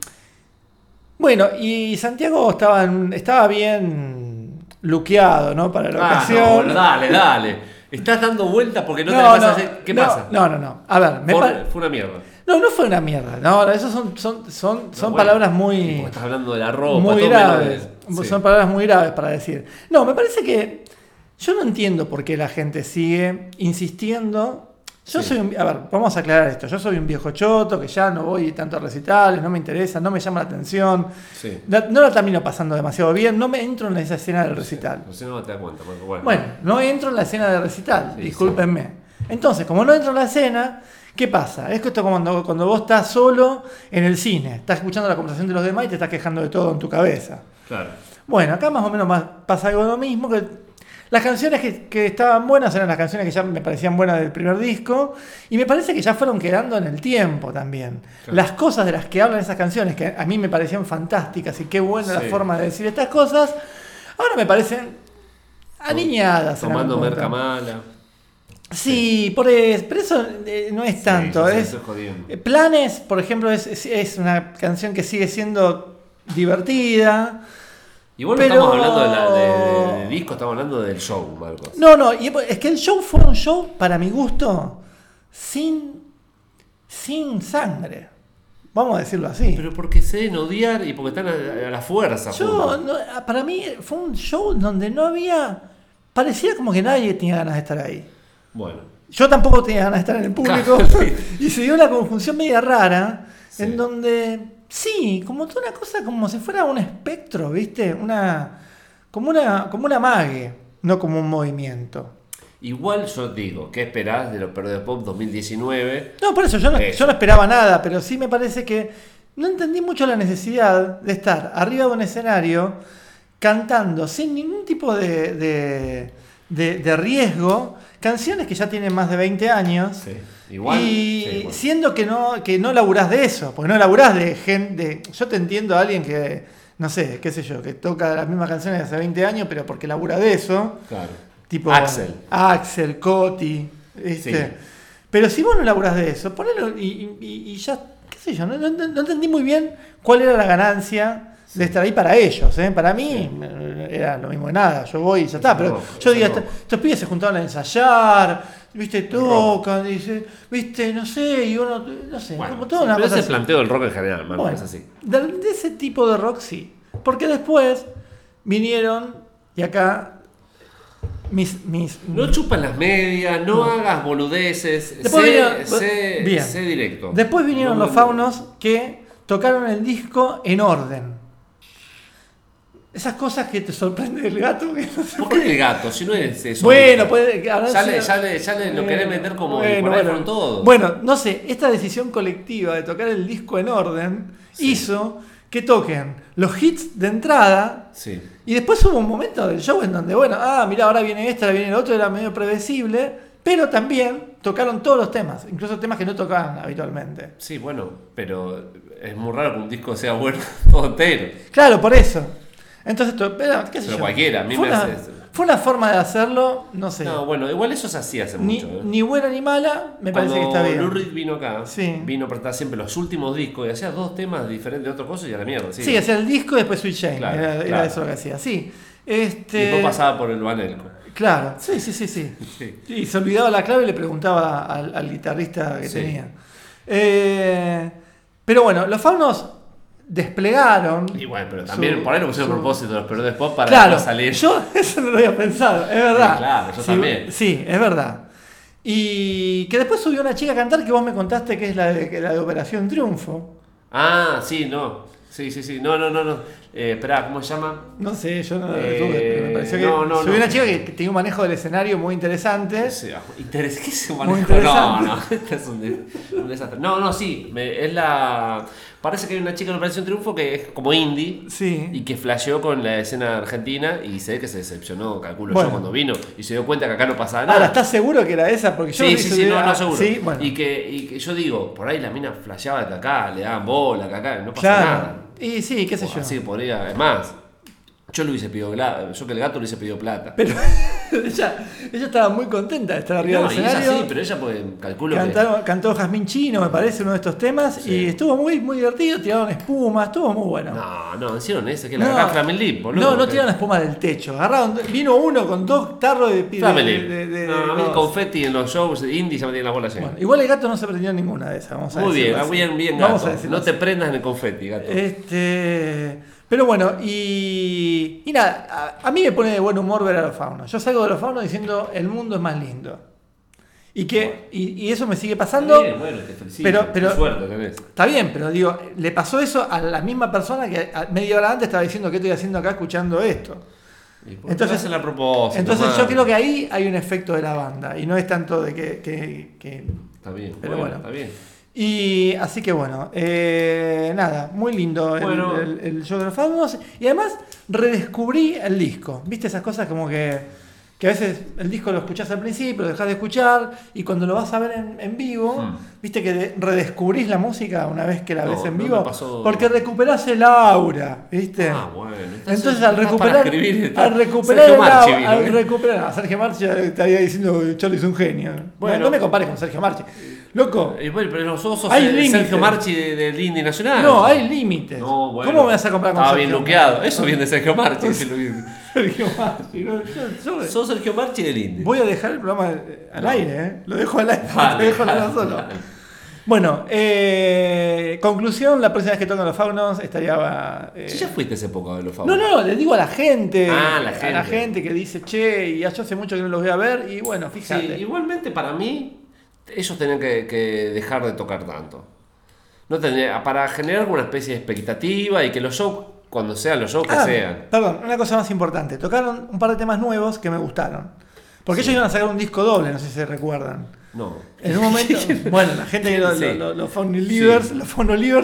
Bueno, y Santiago estaba, en- estaba bien. luqueado, ¿no? Para la Ah, ocasión. dale, dale. Estás dando vueltas porque no, te No, a no, hacer. ¿Qué pasa? No, no, no. A ver, me Por- Fue una mierda. No, no fue una mierda. No, eso son, son, son, son bueno, palabras muy, estás hablando de la ropa, muy graves. sí. Son palabras muy graves para decir. No, me parece que yo no entiendo por qué la gente sigue insistiendo. Yo Sí. soy un, a ver, vamos a aclarar esto. Yo soy un viejo choto que ya no voy tanto a recitales, no me interesa, no me llama la atención. Sí. La- No la termino pasando demasiado bien, no me entro en esa escena del recital. No sé, no te das cuenta. Bueno, Bueno, no entro en la escena de recital, discúlpenme. Entonces, como no entro en la escena, ¿qué pasa? Es que esto como cuando, cuando vos estás solo en el cine, estás escuchando la conversación de los demás y te estás quejando de todo en tu cabeza. claro. Bueno, acá más o menos más- pasa algo lo mismo, que las canciones que, que estaban buenas eran las canciones que ya me parecían buenas del primer disco, y me parece que ya fueron quedando en el tiempo también. Claro. Las cosas de las que hablan esas canciones, que a mí me parecían fantásticas y qué buena la forma de decir estas cosas, ahora me parecen aniñadas. Tomando merca mala. Sí, por eso, pero eso eh, no es tanto. Sí, es, eh, Planes, por ejemplo, es, es- es una canción que sigue siendo divertida. Igual Pero- no estamos hablando de, la- de- de- de disco, estamos hablando del show, Marcos. No, no, y es que el show fue un show, para mi gusto, sin, sin sangre. Vamos a decirlo así. Pero porque se deben odiar y porque están a, a la fuerza. Yo, no- para mí fue un show donde no había... Parecía como que nadie tenía ganas de estar ahí. Bueno, Yo tampoco tenía ganas de estar en el público. Y se dio una conjunción media rara, Sí. en donde, sí, como toda una cosa, como si fuera un espectro, ¿viste? Una, como una, como una mague, no como un movimiento. igual yo digo, ¿qué esperás de los Pero de Pop 2019? No, por eso yo no, Eso. yo no esperaba nada, pero sí me parece que no entendí mucho la necesidad de estar arriba de un escenario cantando sin ningún tipo de, de, de- de riesgo canciones que ya tienen más de 20 años. Sí. Igual. y sí, siendo que no, que no laburás de eso, porque no laburás de gente. Yo te entiendo a alguien que, no sé, qué sé yo, que toca las mismas canciones de hace 20 años, pero porque labura de eso. Claro. Tipo Axel. Axel, Coti, ¿viste? Sí. Pero si vos no laburás de eso, ponelo y, y- y ya, qué sé yo, no, no- no entendí muy bien cuál era la ganancia de estar ahí para ellos. ¿eh? Para mí eh, era lo mismo de nada, yo voy y ya está. Pero yo digo, estos, pibes se juntaban a ensayar, ¿viste? Tocan, dice, ¿viste? No sé, y uno, no sé, Bueno, como toda sí, una pero cosa ese así. el planteo del rock en general, Bueno, es así. De, de ese tipo de rock sí. Porque después vinieron, y acá mis, mis, No chupas las medias, no, hagas boludeces, Después sé, vinieron- sé- bien. sé directo. Después vinieron No, los no, no. faunos que tocaron el disco en orden. Esas cosas que te sorprende el gato. que no sé ¿Por qué el gato? Si no es eso. Bueno, puede. Ya le, sido- ya le, ya le lo querés meter como Bueno, y por ahí bueno. todos. Bueno, no sé, esta decisión colectiva de tocar el disco en orden Sí. hizo que toquen los hits de entrada Sí. y después hubo un momento del show en donde, bueno, ah, mira, ahora viene este, ahora viene el otro, era medio predecible, pero también tocaron todos los temas, incluso temas que no tocaban habitualmente. Sí, bueno, pero es muy raro que un disco sea bueno todo entero. Claro, por eso. Entonces, pero, qué sé Pero yo. cualquiera, a mí fue me una, hace- Fue una forma de hacerlo, no sé. No, bueno, igual eso se hacía hace ni, mucho. ¿eh? ni buena ni mala, me parece que está bien. Lou Reed vino acá, Sí. vino a presentar siempre los últimos discos y hacía dos temas diferentes de otras cosas y a la mierda. Sí, Sí, hacía el disco y después Sweet. Claro, era, eso lo que hacía, sí. Y Este, después pasaba por el Banelco. Claro, sí, sí, sí, sí. Sí. Y se olvidaba la clave y le preguntaba al, al guitarrista que tenía. Eh, pero bueno, los faunos desplegaron. Y bueno, pero también su- por ahí lo pusieron a su- propósito los Pero Pop para Claro, no salir. yo eso no lo había pensado, es verdad. Sí, claro, yo Sí, también. Sí, es verdad. Y que después subió una chica a cantar que vos me contaste que es la de, que la de Operación Triunfo. Ah, sí, no. Sí, sí, sí. No, no, no, no. Eh, esperá, ¿cómo se llama? No sé, yo no Eh, tuve, pero me pareció que no, no, subió no. una chica que tenía un manejo del escenario muy interesante. Sí, interes- ¿Qué se Muy manejo? No, no, este es un, un desastre. No, no, sí, me- es la. Parece que hay una chica en Operación Triunfo que es como indie Sí. y que flasheó con la escena argentina y sé que se decepcionó, calculo Bueno. yo, cuando vino y se dio cuenta que acá no pasaba nada. Ahora, ¿estás seguro que era esa? Porque yo Sí, sí, sí, no, no, seguro. Sí, bueno. y, que, y que yo digo, por ahí la mina flasheaba que acá, le daban bola, que acá no pasa claro. nada. Y sí, qué sé O yo. Así podría, además, Yo le hubiese pedido plata. Yo que el gato le hubiese pedido plata. Pero ella, ella estaba muy contenta de estar arriba No, del y ella escenario. sí, pero ella pues calculo que. Cantaron- cantó Jazmín Chino, me parece, uno de estos temas. Sí. Y estuvo muy, muy divertido, tiraron espuma, estuvo muy bueno. No, no, hicieron eso, que la Flamin' Lip, boludo. no, no que- tiraron espuma del techo. Agarraron, vino uno con dos tarros de, Flamin' de- no, a mí confetti en los shows de indie ya me tienen las bolas llenas. Bueno, igual el gato no se prendió ninguna de esas, vamos a Muy bien, decirlo así. bien, bien, Vamos gato. a decirlo No te prendas en el confeti, gato. Este, pero bueno, y, y nada, a, a mí me pone de buen humor ver a los faunos. Yo salgo de los faunos diciendo el mundo es más lindo. Y que y, y eso me sigue pasando. Bien, bueno, te felicito. pero- pero- Qué suerte tenés. Está bien, pero digo, le pasó eso a la misma persona que a- media hora antes estaba diciendo qué estoy haciendo acá escuchando esto. Entonces- la. Entonces man. yo creo que ahí hay un efecto de la banda y no es tanto de que... que- que- Está bien, Pero bueno, bueno. está bien. Y así que bueno, eh, nada, muy lindo el, Bueno. el- el show de los faunos. Y además redescubrí el disco. ¿Viste esas cosas como que, que a veces el disco lo escuchás al principio, lo dejás de escuchar y cuando lo vas a ver en, en vivo, Hmm. viste que de- redescubrís la música una vez que la No, ves en no vivo? pasó. Porque recuperás el aura, ¿viste? Ah, bueno. Entonces al recuperar, escribir, al recuperar Sergio el Marchi au- vino, al ¿eh? recuperar, no, Sergio Marchi estaría diciendo Charlie es un genio. Bueno. no, no me compares con Sergio Marchi. Loco, Y bueno, pero nosotros sos Hay el límites. Sergio Marchi de- del Indie Nacional. no, hay límites. No, bueno. ¿Cómo me vas a comparar con Estaba bien Sergio luqueado. Eso viene de Sergio Marchi. Sergio Marchi. no, yo- yo- Sos Sergio Marchi del Indie. voy a dejar el programa eh, al aire, ¿eh? Lo dejo al aire, lo dejo al aire solo. Bueno, eh, conclusión, la próxima vez que tocan los faunos estaría... eh, Si ya fuiste hace poco a ver los No, favores. no, le digo a la gente, Ah, la a la gente. gente que dice, che, y yo hace mucho que no los voy a ver, y bueno, Sí, fíjate. igualmente para mí, ellos tenían que, que dejar de tocar tanto. No tenía, para generar alguna especie de expectativa y que los shows, cuando sean los shows, que Ah, sean. Perdón, una cosa más importante. Tocaron un par de temas nuevos que me gustaron. Porque ellos iban a sacar un disco doble, no sé si se recuerdan. No. En un momento, bueno, la gente que lo- Sí. lo- lo- los Fonolivers, Sí. los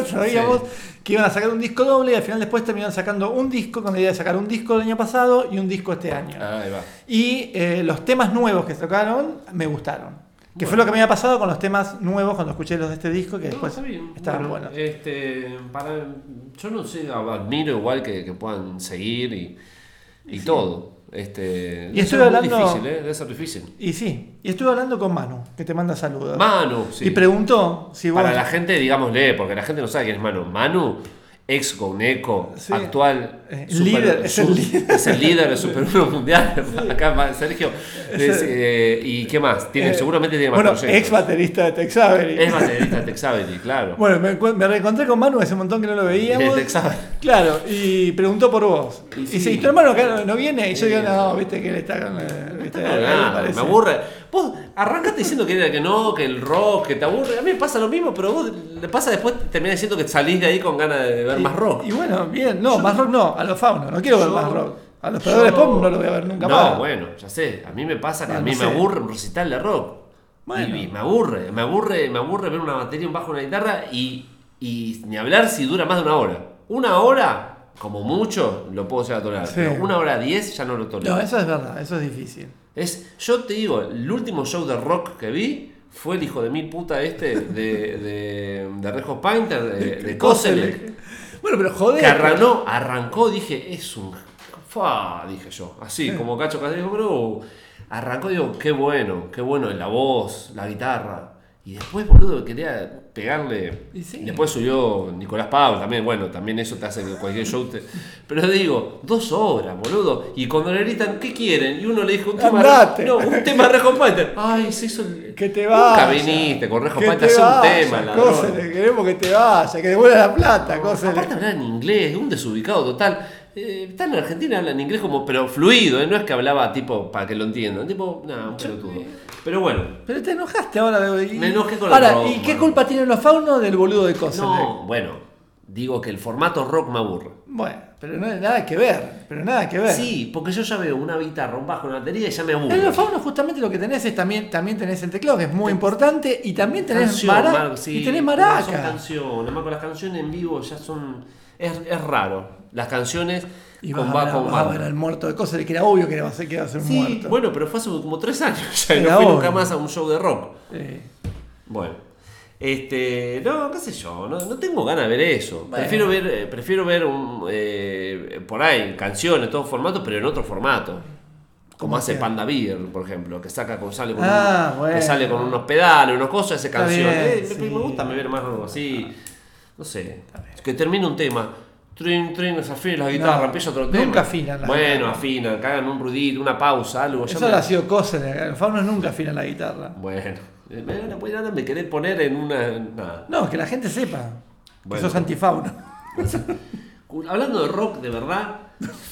sabíamos que iban a sacar un disco doble y al final después terminaron sacando un disco con la idea de sacar un disco el año pasado y un disco este año. Ahí va. Y eh, los temas nuevos que tocaron me gustaron. Que fue lo que me había pasado con los temas nuevos cuando escuché los de este disco, que No, después está bien. estaban Bueno, buenos. Este, para, yo no sé, admiro igual que, que puedan seguir y, y todo. Este, Y muy hablando- difícil, ¿eh? Debe ser difícil. Y sí, y estuve hablando con Manu, que te manda saludos. Manu, sí. Y preguntó si vos... Para la gente, digámosle, porque la gente no sabe quién es Manu. Manu, ex Goneco, Sí. actual Eh, líder, es el líder. es el líder Super 1 Mundial. Acá va Sergio. Es, eh, ¿Y qué más? Tiene, Eh, seguramente tiene más Bueno, proyectos. ex baterista de Tex Avery. Es baterista de Tex Avery, claro. Bueno, me, reencontré con Manu hace un montón que no lo veíamos. De Tex. Claro, y preguntó por vos. Y Y, sí. dice, ¿y tu hermano acá no, no viene? Y yo Eh, digo, no, viste que él está con... eh, viste, No, a él le nada, parece". me aburre. Vos arrancaste diciendo que, era que no, que el rock, que te aburre. A mí me pasa lo mismo, pero vos le pasa después, terminas diciendo que salís de ahí con ganas de ver Y- más rock. Y bueno, bien, no, más rock no, a los faunos, no quiero ver más rock. A los perdedores yo- pop no lo voy a ver nunca no, más. bueno, ya sé. A mí me pasa que No, a mí no me aburre un recital de rock. Bueno. Y, y me aburre, me aburre, me aburre ver una batería, un bajo, una guitarra y, y ni hablar si dura más de una hora. Una hora, como mucho, lo puedo llegar a tolerar. Sí. Pero una hora diez ya no lo tolero. No, eso es verdad, eso es difícil. Es, yo te digo, el último show de rock que vi fue el hijo de mil puta este de, de, de Red Hot Painter, de, de. Bueno, pero joder. Que arrancó, arrancó, dije, es un. Fa, dije yo. Así, como Cacho Castillo, pero. Arrancó, digo, qué bueno, qué bueno la voz, la guitarra. Y después, boludo, quería pegarle. Y sí. Después subió Nicolás Pau también, bueno, también eso te hace que cualquier show te. Pero digo, dos horas, boludo. Y cuando le gritan, ¿qué quieren? Y uno le dijo un tema. Andate. No, un tema Hot Painter. Ay, se hizo. Que te Nunca vaya. viniste con te a hacer un tema, ladrón. Cósele, queremos que te vaya, que devuelva la plata, Cósele. Aparte hablar en inglés, un desubicado total. Eh, está en Argentina, habla en inglés como, pero fluido, ¿eh? no es que hablaba tipo para que lo entiendan, tipo, nada, un pelotudo. Pero bueno, Pero te enojaste ahora de Me enojé con el Ahora, rock, ¿y qué culpa tienen los faunos del boludo de Cosele? no, bueno, digo que el formato rock me aburre. Bueno, pero no hay nada que ver. Pero nada que ver. Sí, porque yo ya veo una guitarra, un bajo, una batería y ya me aburre. En los faunos justamente lo que tenés es también, también tenés el teclado, que es muy importante, y también tenés, Canción, mara- Mar- sí, y tenés Son maraca. canciones, Marco, las canciones en vivo ya son. Es, es raro. Las canciones Y con vas, a ver, bajo, vas a ver al muerto de Cosele, que era obvio que iba a ser, que iba a ser Sí, muerto. bueno, pero fue hace como tres años ya no fui obvio. nunca más a un show de rock. Sí. Bueno. Este, no, qué sé yo, no, no tengo ganas de ver eso. Bueno. Prefiero ver, eh, prefiero ver un, eh, por ahí canciones, todo formato, pero en otro formato. Como ¿Cómo hace? Panda Beer, por ejemplo, que saca con sale con, Ah, un- bueno. que sale con unos pedales, unas cosas, hace canciones. bien, Eh, sí. Me gusta me ver más algo así. No sé. Que termine un tema. Trin, trin, se afina la guitarra, No, empieza otro tema. nunca afinan la Bueno, guitarra. afinan, que hagan un ruidito, una pausa, algo. Eso me- ha sido Kosen. El fauno nunca afina la guitarra. Bueno, me, me, me, me querés poner en una. Nada. No, que la gente sepa Bueno. que sos antifauno. Hablando de rock, de verdad,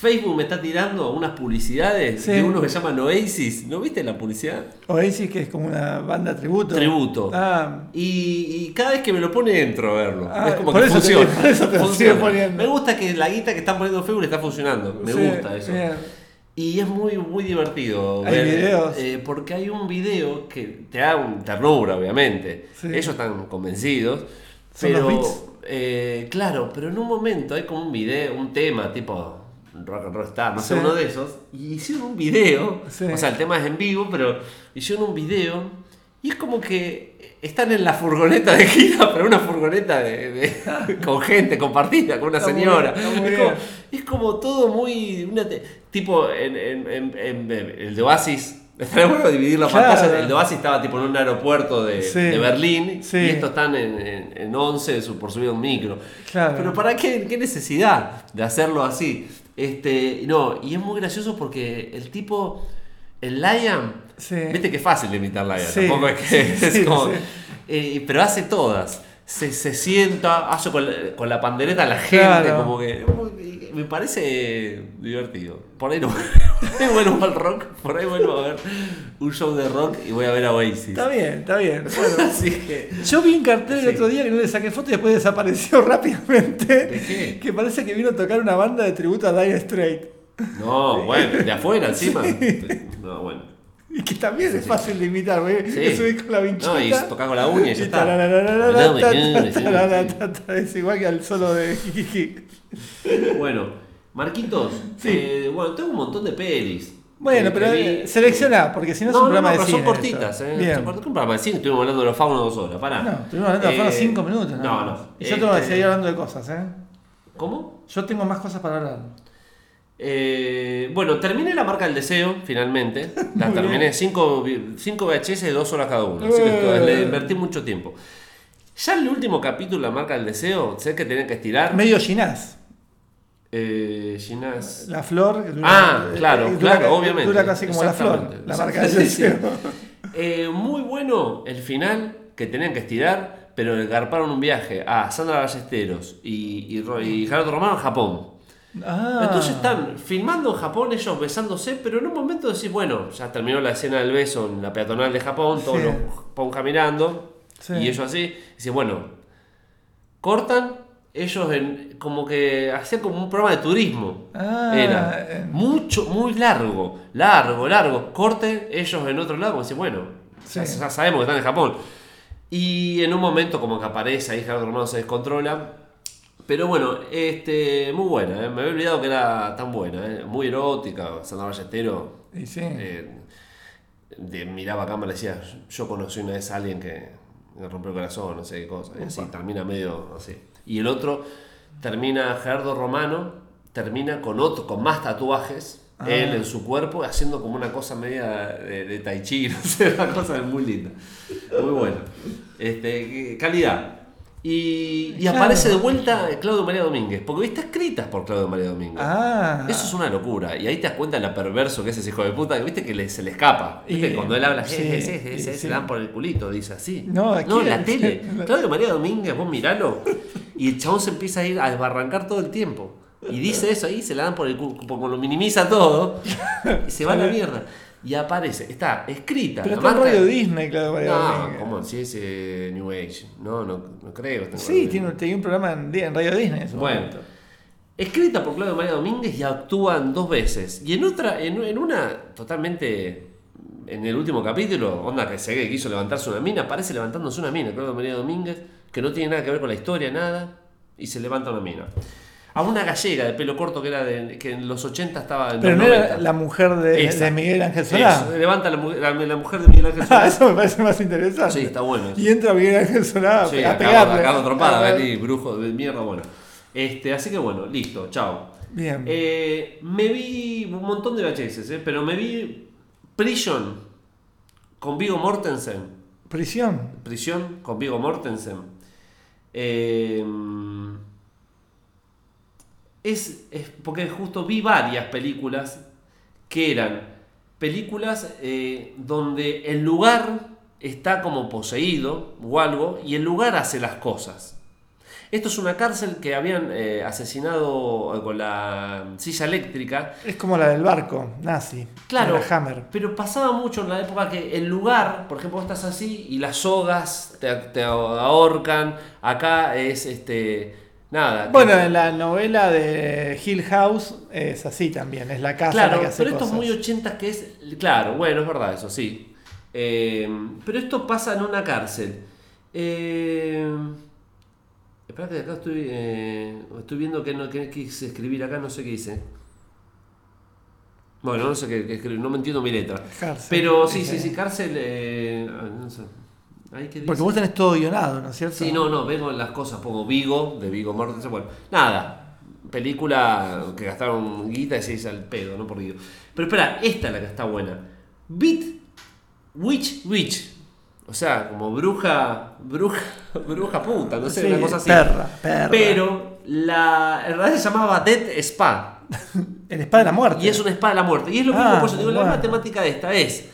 Facebook me está tirando unas publicidades Sí. de uno que se llama Oasis. ¿No viste la publicidad? Oasis, que es como una banda tributo. Tributo. Ah, Y, y cada vez que me lo pone entro a verlo. Ah, es como por que eso te- funciona. por eso te Funciona. sigue poniendo. Me gusta que la guita que están poniendo en Facebook está funcionando. Me sí, gusta eso. bien. Y es muy, muy divertido. ¿Hay videos? eh, porque hay un video que te da un ternura, obviamente. Sí. Ellos están convencidos. Son los pero, beats. eh, claro, pero en un momento hay como un video, un tema tipo rock and roll star, no sé, Sí. uno de esos. Y hicieron un video. Sí. O sea, el tema es en vivo, pero hicieron un video. Y es como que están en la furgoneta de gira, pero una furgoneta de, de- con gente compartida, con una Está señora. bien, está es, como, bien. es como todo muy. una te- tipo, en, el de Oasis. Estaría bueno dividir la Claro. pantalla. El de Oasis estaba tipo en un aeropuerto de, Sí. de Berlín. Sí. Y estos están en, en, en 11 su- por subir un micro. Claro. Pero ¿para qué, qué necesidad de hacerlo así? Este, no, y es muy gracioso porque el tipo, el Liam, Sí. viste que es fácil de imitar Liam, Sí, tampoco es que sí, es como, eh, pero hace todas. Se, se sienta, hace con la, con la pandereta a la gente, Claro. como que me parece divertido. Por ahí no por ahí vuelvo al rock, por ahí vuelvo a ver un show de rock y voy a ver a Oasis. Está bien, está bien. Bueno, Así que yo vi un cartel Sí. el otro día que no le saqué foto y después desapareció rápidamente. ¿De qué? Que parece que vino a tocar una banda de tributo a Dire Straits. No, bueno, de afuera encima. No, bueno. Y que también es fácil de imitar, güey. Sí. Subís con la vinchita. No, y tocás con la uña y ya está. Es igual que al solo de. Bueno, Marquitos, Sí. eh, bueno, tengo un montón de pelis. Bueno, que- pero eh, vi. selecciona, porque si no, es No, un no, programa no, de cine. son cortitas. ¿eh? Bien. Son cortitas. Un programa de cine, estuvimos hablando de los faunos dos horas, pará. No, estuvimos hablando de fueron Eh, cinco minutos. No, no. Y yo tengo que Este, seguir hablando de cosas, ¿eh? ¿Cómo? Yo tengo más cosas para hablar. Eh, bueno, terminé la marca del deseo, finalmente. La terminé 5 VHS de 2 horas cada uno. Así que esto- Eh. le invertí mucho tiempo. Ya en el último capítulo la marca del deseo, sé que tenía que estirar. Medio ginás. Eh, Ginás. La flor. dura- Ah, claro, eh, dura claro, obviamente. Dura casi como la flor. La marca del deseo. Eh, muy bueno el final que tenían que estirar, pero garparon un viaje a Sandra Ballesteros y, y, y Gerardo Romano en Japón. Ah. Entonces están filmando en Japón ellos besándose, pero en un momento decís, bueno, ya terminó la escena del beso en la peatonal de Japón, todos Sí. los Japón caminando, Sí. y ellos así, dice, bueno, cortan, ellos en, como que hacían como un programa de turismo. Ah, Era eh. mucho, muy largo, largo, largo. Corte, ellos en otro lado, decir, bueno, ya sabemos que están en Japón. Y en un momento como que aparece ahí Gerardo Romano se descontrola. Pero bueno, este, muy buena, ¿eh? me había olvidado que era tan buena, ¿eh? muy erótica, Sandra Ballestero. Y sí. eh, de- miraba a cámara y decía, yo conocí una vez a alguien que me rompió el corazón, no sé qué cosa, y así termina medio así. Y el otro termina Gerardo Romano, termina con otro, con más tatuajes, Ah. él en su cuerpo, haciendo como una cosa media de, de tai chi, no sé, una cosa muy linda, muy buena. Este, calidad. Y, y Claro. aparece de vuelta Claudio María Domínguez, porque está escrita por Claudio María Domínguez. Ah. Eso es una locura. Y ahí te das cuenta de lo perverso que es ese hijo de puta. que Viste que le- se le escapa. Viste Y- que cuando él habla, sí, "Je, je, je, je", y se sí. le dan por el culito, dice así. No, aquí- en la tele. Claudio María Domínguez, vos miralo. Y el chabón se empieza a ir a desbarrancar todo el tiempo. Y dice eso ahí, se le dan por el culo, como lo minimiza todo. Y se va a la mierda. Y aparece, está escrita. Pero está en Radio Disney, claro, María No, Domínguez. ¿cómo? Si es eh, New Age. No, no, no creo. Sí, tiene, un programa en, en Radio Disney en su Bueno. momento. Escrita por Claudio María Domínguez y actúan dos veces. Y en otra, en, en una totalmente. En el último capítulo, onda que se quiso levantarse una mina, parece levantándose una mina, Claudio María Domínguez, que no tiene nada que ver con la historia, nada, y se levanta una mina. A una gallega de pelo corto que era de, que en los 80 estaba en Pero no 90. era la mujer de, Miguel Ángel Solá. Eso, levanta la, la- la mujer de Miguel Ángel Ah, Solá. eso me parece más interesante. Sí, está bueno eso. Y entra Miguel Ángel Solá Sí, a a pegarle. a cago trompada, Ah, vení, brujo de mierda, bueno. Este, así que bueno, listo, chao. Bien. Eh, me vi un montón de VHS, eh, pero me vi Prison con Vigo Mortensen. Prisión. Prisión con Vigo Mortensen. Eh, es, es porque justo vi varias películas que eran películas eh, donde el lugar está como poseído o algo y el lugar hace las cosas. Esto es una cárcel que habían eh, asesinado eh, con la silla eléctrica Es como la del barco, nazi. Claro, de la Hammer. pero pasaba mucho en la época que el lugar, por ejemplo, vos estás así y las sogas te, te ahorcan. Acá es este. Nada. Bueno, en la novela de Hill House es así también, es la casa la Claro, que hace pero esto es muy 80 que es. Claro, bueno, es verdad, eso sí. Eh, pero esto pasa en una cárcel. Eh, espera que acá estoy, eh, estoy viendo que no que quise escribir acá, no sé qué dice. Bueno, no sé qué, qué escribir, no me entiendo mi letra. Cárcel, Pero sí, dice. sí, sí, cárcel. eh, no sé. Porque vos tenés todo guionado, ¿no es cierto? Sí, no, no, vengo en las cosas, pongo Vigo, de Vigo Mortensen, bueno, nada, película que gastaron guita y se hizo al pedo, ¿no? Por Vigo. Pero espera, esta es la que está buena. Beat Witch Witch. O sea, como bruja, bruja, bruja puta, no sé, Sí, una cosa así. perra, perra. Pero la, en realidad se llamaba Dead Spa. El espada de la muerte. Y es una espada de la muerte. Y es lo mismo, Ah, por eso digo, la misma bueno. temática de esta es.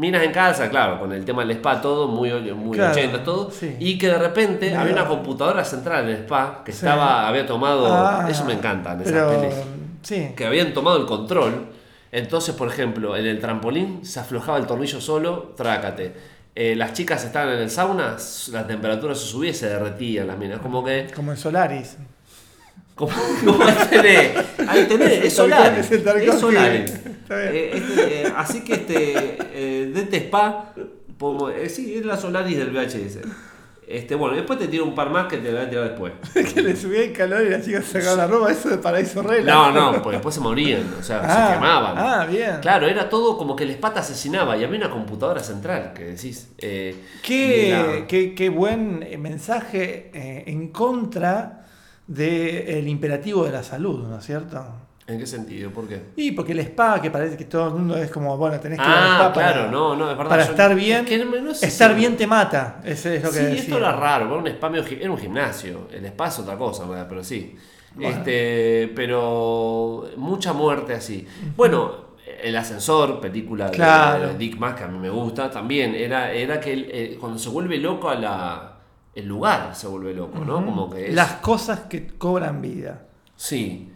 Minas en casa, claro, con el tema del spa, todo, muy, muy Claro, 80, todo. sí. Y que de repente había una computadora central en el spa que Sí. estaba, había tomado. Ah, eso me encantan, esas pero, pelis. Sí. Que habían tomado el control. Entonces, por ejemplo, en el trampolín se aflojaba el tornillo solo, trácate. Eh, las chicas estaban en el sauna, la temperatura se subía y se derretían las minas. Como que. Como en Solaris. Como, como ahí tenés, ahí tenés, es solar. Es. Es solar. Eh, este, eh, así que este, eh, Dete Spa, como, eh, sí, es la Solaris del VHS. Este, bueno, después te tiro un par más que te voy a tirar después. que le subía el calor y las chicas sacaban la ropa, eso de Paraíso Relax. No, no, porque después se morían, o sea, Ah, se quemaban. ah, bien. Claro, era todo como que el spa te asesinaba y había una computadora central que decís. eh, de Qué, la- qué- qué buen mensaje eh, en contra del imperativo de la salud, ¿no es cierto? ¿En qué sentido? ¿Por qué? Y porque el spa, que parece que todo el mundo es como, bueno, tenés que ir al Ah, spa claro, para, no, no, es verdad. para yo- estar bien. es que no- no sé estar si- bien te mata, ese es lo que sí, decía. esto era raro, era un spa medio era un gimnasio. El spa es otra cosa, ¿verdad? pero sí. Bueno. Este, pero mucha muerte así. Bueno, el ascensor, película de- de, Dick Mack que a mí me gusta, también era, era que el- eh, cuando se vuelve loco a la, el lugar se vuelve loco, ¿no? Como que es, Las cosas que cobran vida. Sí.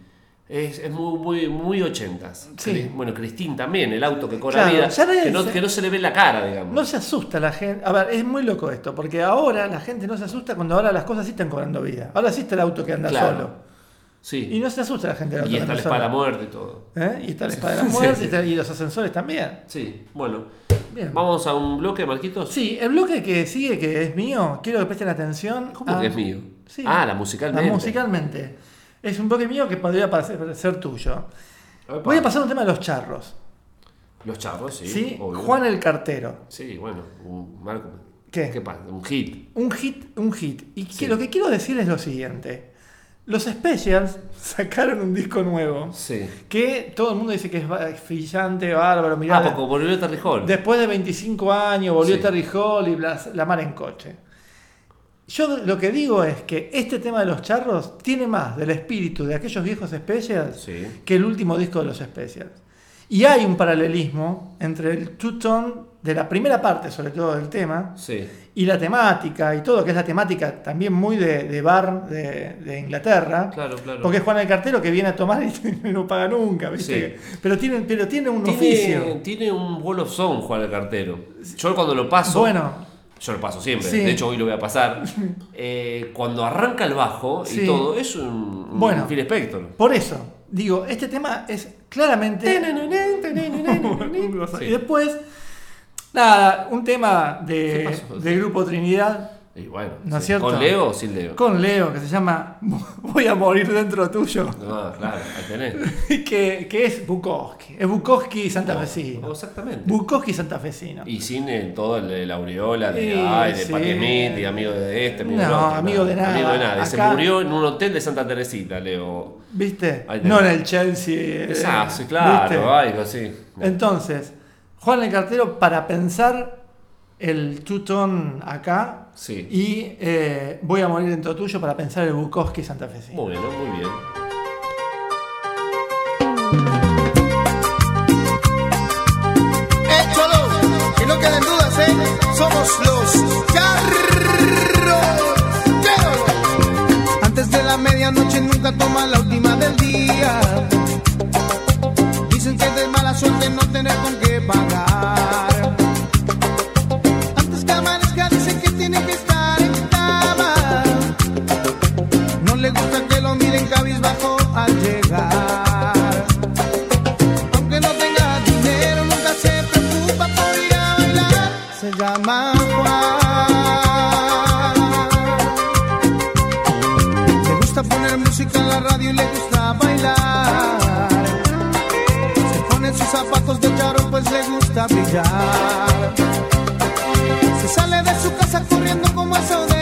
Es, es muy, muy, muy ochentas. Sí. Bueno, Cristín también, el auto que cobra Claro, vida. ya nadie Que no, se- que no se le ve la cara, digamos. No se asusta la gente. A ver, es muy loco esto, porque ahora la gente no se asusta cuando ahora las cosas sí están cobrando vida. Ahora sí está el auto que anda Claro. solo. sí. Y no se asusta la gente auto Y está la espada de la muerte y todo. ¿Eh? Y está la espada de la muerte sí. y los ascensores también. Sí, bueno. Bien. Vamos a un bloque, Marquitos. Sí, el bloque que sigue, que es mío, quiero que presten atención. ¿Cómo a- que es mío? Sí. Ah, la La musicalmente. musicalmente. Es un bloque mío que podría parecer- ser tuyo. Voy a pasar un tema de los charros. Los charros, sí. ¿Sí? Juan el Cartero. Sí, bueno. Un, Marco. ¿Qué? ¿Qué pasa? Un hit. Un hit, un hit. Y que lo que quiero decir es lo siguiente. Los Specials sacaron un disco nuevo Sí. que todo el mundo dice que es brillante, bárbaro, mirá. Ah, porque volvió Terry Hall. Después de 25 años volvió Sí. Terry Hall y bla- la mar en coche. Yo lo que digo es que este tema de los charros tiene más del espíritu de aquellos viejos Specials Sí. que el último disco de los Specials. Y hay un paralelismo entre el two-tone de la primera parte, sobre todo del tema, Sí. y la temática y todo, que es la temática también muy de, de bar de, de Inglaterra. Claro, claro. Porque es Juan el Cartero que viene a tomar y no paga nunca, ¿viste? Sí. Pero, tiene, pero tiene un Tiene, oficio. tiene un Wall of Song, Juan el Cartero. Yo cuando lo paso. Bueno, Yo lo paso siempre, Sí. de hecho hoy lo voy a pasar. Eh, cuando arranca el bajo y todo, es un, un Bueno. Phil Spector. por eso, digo, este tema es claramente. y después, nada, un tema ¿Qué de, del grupo Trinidad Y bueno. ¿con Leo o sin Leo? Con Leo, que se llama Voy a morir dentro tuyo. No, claro, ahí tenés. que, que es Bukowski. Es Bukowski santafesino. Exactamente. Bukowski santafesino. Y sin el- todo el, el aureola de, Sí, ay, de sí. Patti Smith, y amigo de este, amigo No, del otro. amigo de nada. Amigo de nada. Se murió en un hotel de Santa Teresita, Leo. ¿Viste? No en el Chelsea. eh, Exacto, sí, claro, algo así. Entonces, Juan el Cartero para pensar el tutón acá Sí. y eh, Voy a morir dentro tuyo para pensar el Bukowski santafesino. Muy bien, muy bien. Échalo, que no queden dudas, ¿eh? Somos los charros. Antes de la medianoche nunca toma la última del día. Dicen que es de mala suerte no tener con qué pagar. Juan. Le gusta poner música en la radio y le gusta bailar. Se pone sus zapatos de charol, pues le gusta brillar. Se sale de su casa corriendo como eso de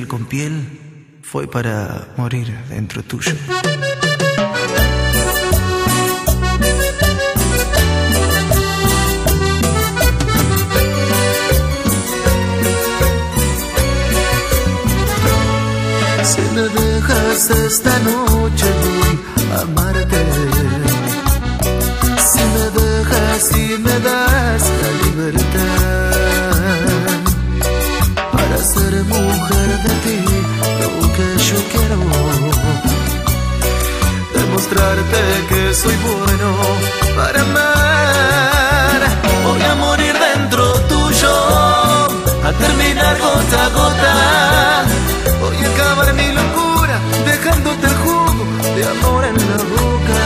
piel con piel, fue para morir dentro tuyo. Si me dejas esta noche soy bueno para amar. Voy a morir dentro tuyo, a terminar gota a gota. Voy a acabar mi locura, dejándote el jugo de amor en la boca.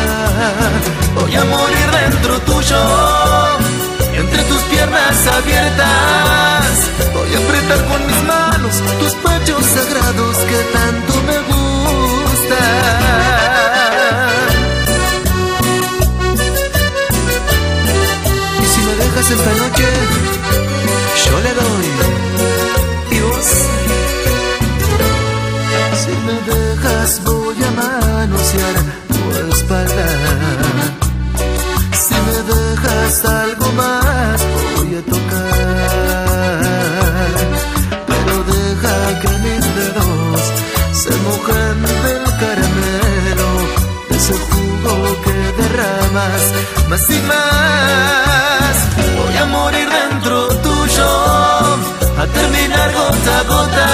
Voy a morir dentro tuyo, entre tus piernas abiertas. Voy a apretar con mis manos tus pechos sagrados que tanto me gustan. Dejas esta noche, yo le doy. Y vos, si me dejas, voy a manosear tu espalda. Si me dejas algo más, voy a tocar. Pero deja que mis dedos se mojen del caramelo, de ese jugo más y más. Gota gota.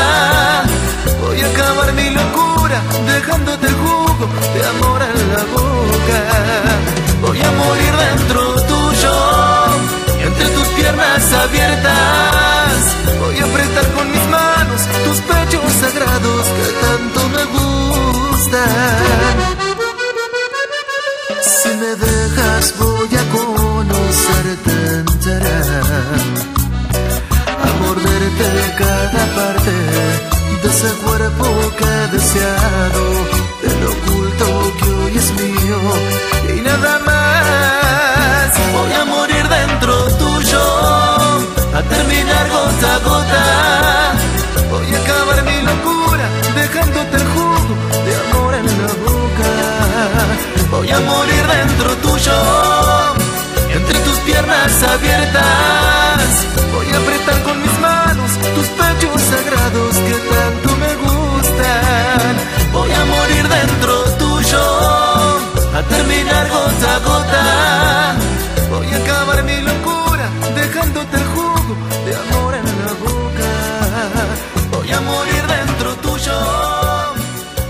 Voy a acabar mi locura, dejándote el jugo de amor en la boca. Voy a morir dentro ese cuerpo que he deseado Del oculto que hoy es mío y nada más. Voy a morir dentro tuyo A terminar gota a gota. Voy a acabar mi locura dejándote el jugo de amor en la boca. Voy a morir dentro tuyo, entre tus piernas abiertas. Terminar gota a gota. Voy a acabar mi locura, dejándote el jugo de amor en la boca. Voy a morir dentro tuyo,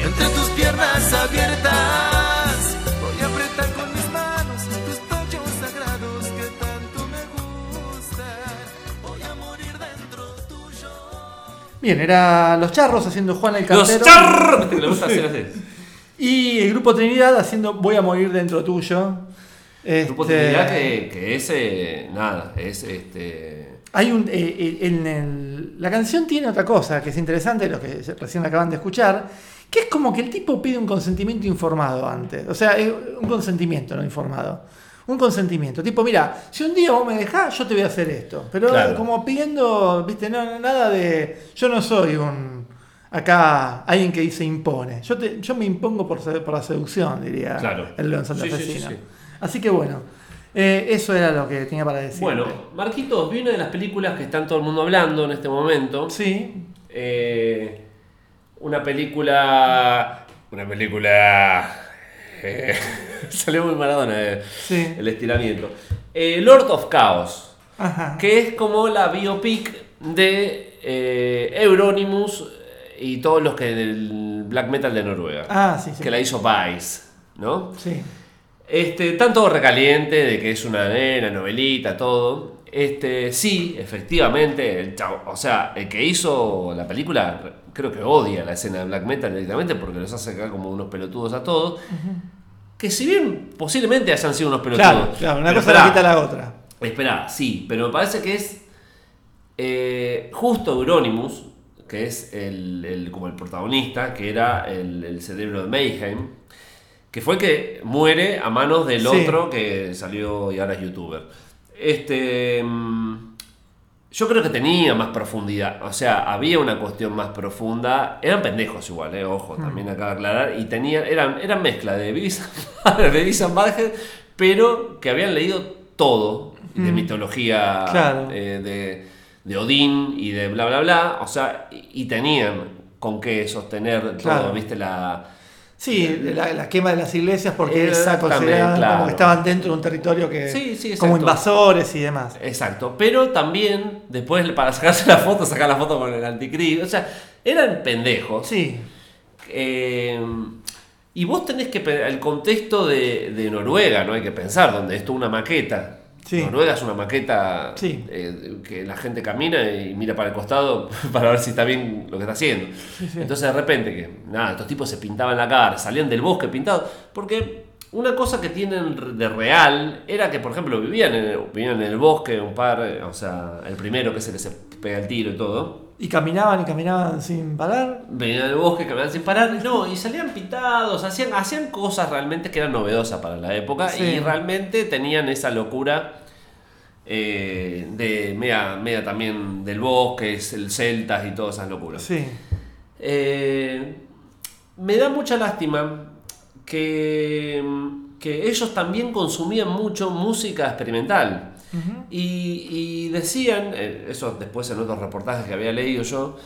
entre tus piernas abiertas. Voy a apretar con mis manos tus pechos sagrados que tanto me gustan. Voy a morir dentro tuyo. Bien, era Los Charros haciendo Juan el Los Cantero. char. ¿Viste que le gusta hacer así? Grupo Trinidad haciendo Voy a morir dentro tuyo. Grupo Este, Trinidad que, que es eh, nada, es este. Hay un, eh, eh, en el- la canción tiene otra cosa que es interesante, lo que recién acaban de escuchar, que es como que el tipo pide un consentimiento informado antes. O sea, es un consentimiento no informado. Un consentimiento. Tipo, mira, si un día vos me dejás, yo te voy a hacer esto. Pero Claro. como pidiendo, viste, no, nada de. Yo no soy un. Acá alguien que dice impone. Yo, te- yo me impongo por, por la seducción, diría Claro. el león Sí, sí, sí, santafesino. sí. Así que bueno, eh, eso era lo que tenía para decir. Bueno, Marquitos, vi una de las películas que están todo el mundo hablando en este momento. Sí, Eh, una película. Una película. eh, salió muy Maradona eh, Sí. el estiramiento. Lord of Chaos. Ajá. que es como la biopic de Euronymous y todos los que del black metal de Noruega. Ah, sí, sí. Que la hizo Vice, ¿no? Sí. Este, están todo recaliente de que es una nena, novelita, todo. Este, sí, efectivamente, el chavo- o sea, el que hizo la película creo que odia la escena de black metal directamente porque los hace acá como unos pelotudos a todos. Que si bien posiblemente hayan sido unos pelotudos. Claro, claro, una cosa esperá, la quita la otra. Espera, sí, pero me parece que es eh, justo Euronymous, que es el, el- como el protagonista, que era el, el cerebro de Mayhem, que fue el que muere a manos del Sí. otro que salió y ahora es youtuber. Este, mm, yo creo que tenía más profundidad, o sea, había una cuestión más profunda. Eran pendejos igual, eh, ojo, Mm. también acaba de aclarar. Y tenían, eran, eran mezcla de and- de pero que habían leído todo de mitología Mm. Claro. eh, de, de Odín y de bla bla bla. O sea, y, tenían con qué sostener Claro. todo, viste, la. Sí, la, la quema de las iglesias porque consideraban claro. como que estaban dentro de un territorio que Sí, sí, como invasores y demás. Exacto, pero también después para sacarse la foto, sacar la foto con el anticristo. O sea, eran pendejos. Sí, Eh, y vos tenés que el contexto de, de Noruega, no hay que pensar, donde esto es una maqueta. Sí. Noruega es una maqueta Sí. eh, que la gente camina y mira para el costado para ver si está bien lo que está haciendo. Entonces de repente que nada, estos tipos se pintaban la cara, salían del bosque pintados, porque una cosa que tienen de real era que, por ejemplo, vivían en el, vivían en el bosque un par, eh, o sea, el primero que es el que se pega el tiro y todo. Y caminaban y caminaban sin parar. Venían al bosque, caminaban sin parar, no, y salían pintados, hacían, hacían cosas realmente que eran novedosas para la época Sí. y realmente tenían esa locura eh, de media, media también del bosque, el celtas y todas esas locuras. Sí, Eh, me da mucha lástima que, que ellos también consumían mucho música experimental. Y, y decían, eh, eso después en otros reportajes que había leído yo,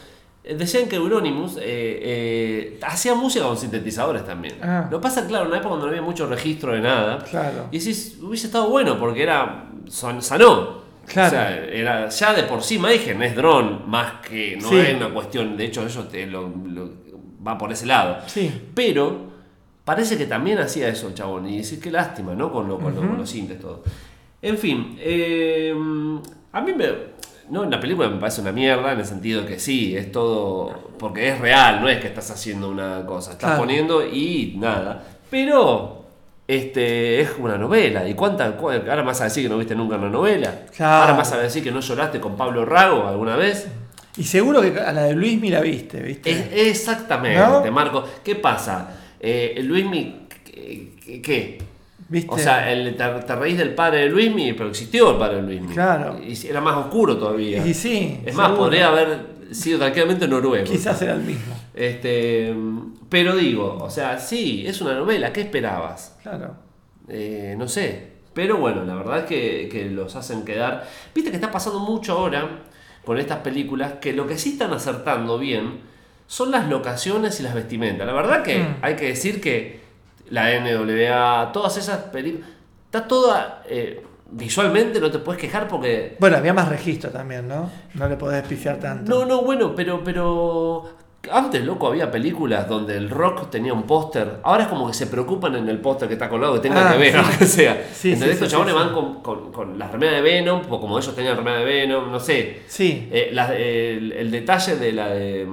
eh, decían que Euronymous eh, eh, hacía música con sintetizadores también. Ah. Lo pasa, claro, en una época cuando no había mucho registro de nada. Claro. Y decís, hubiese estado bueno porque era. son- sanó. Claro. O sea, era, ya de por sí Mayhem es dron, más que no Sí. es una cuestión. De hecho, eso te lo- lo- va por ese lado. Sí. Pero parece que también hacía eso el chabón. Y decir, qué lástima, ¿no? Con, lo- con, lo- con los sintes, todo. En fin, eh, a mí me. No, la película me parece una mierda en el sentido que sí, es todo. Porque es real, no es que estás haciendo una cosa. Estás Claro. poniendo y nada. Pero. Este, es una novela. ¿Y cuánta, cu- Ahora vas a decir que no viste nunca una novela. Claro. Ahora vas a decir que no lloraste con Pablo Rago alguna vez. Y seguro que a la de Luis la viste, ¿viste? Es- exactamente, ¿No? Marco. ¿Qué pasa? Eh, Luismi, ¿qué? O sea, el, te, te reís del padre de Luismi, pero existió el padre de Luismi. Claro. Y era más oscuro todavía. Y sí, Es más, podría haber sido tranquilamente noruego. Quizás era el mismo. Este, pero digo, o sea, sí, es una novela. ¿Qué esperabas? Claro. Eh, no sé. Pero bueno, la verdad es que, que los hacen quedar. Viste que está pasando mucho ahora con estas películas que lo que sí están acertando bien son las locaciones y las vestimentas. La verdad que Mm. hay que decir que la NWA, todas esas películas, está toda. eh, visualmente no te puedes quejar porque. Bueno, había más registro también, ¿no? No le podés pifiar tanto. No, no, bueno, pero, pero antes, loco, había películas donde el rock tenía un póster. Ahora es como que se preocupan en el póster que está colgado que tenga Ah, que ver, sí. lo que sea. Sí, Entonces sí, estos chabones van con, con, con las remeras de Venom, o como ellos tenían remera de Venom, no sé. Sí. Eh, la- el, el detalle de la de,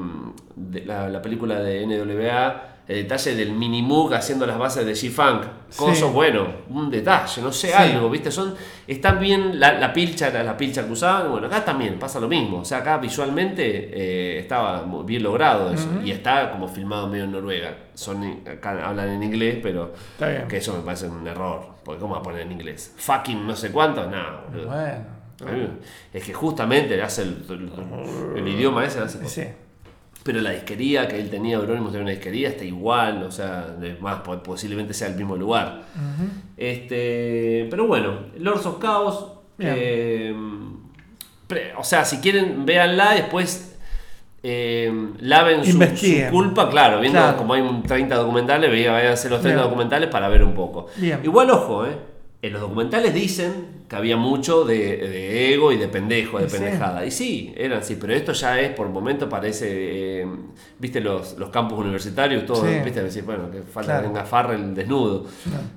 de la, la película de NWA, el detalle del Minimoog haciendo las bases de G-Funk, coso Sí. bueno, un detalle, no sé, Sí. algo, ¿viste? Son, están bien la, la pilcha, la, la pilcha que usaban, bueno, acá también pasa lo mismo, o sea, acá visualmente eh, estaba bien logrado eso, y está como filmado medio en Noruega, son, acá hablan en inglés, pero que eso me parece un error, porque ¿cómo va a poner en inglés? Fucking no sé cuánto, nada, boludo. Bueno. Es que justamente hace el, el- el idioma ese hace Sí. Pero la disquería que él tenía, Euronymous tenía una disquería, está igual, o sea, más, po- posiblemente sea el mismo lugar. este, pero bueno, Lords of Chaos. Eh, pre- o sea, si quieren, véanla, después eh, laven su, culpa, claro, viendo Claro. como hay un 30 documentales, vean, vayan a hacer los 30 Bien. documentales para ver un poco. Bien. Igual, ojo, eh, en los documentales dicen que había mucho de, de ego y de pendejo, de pendejada. Y sí, eran así, pero esto ya es por momento parece, eh, viste los, los campus universitarios, todo, Sí. viste, decir, bueno, que falta Claro. que venga Farrell desnudo.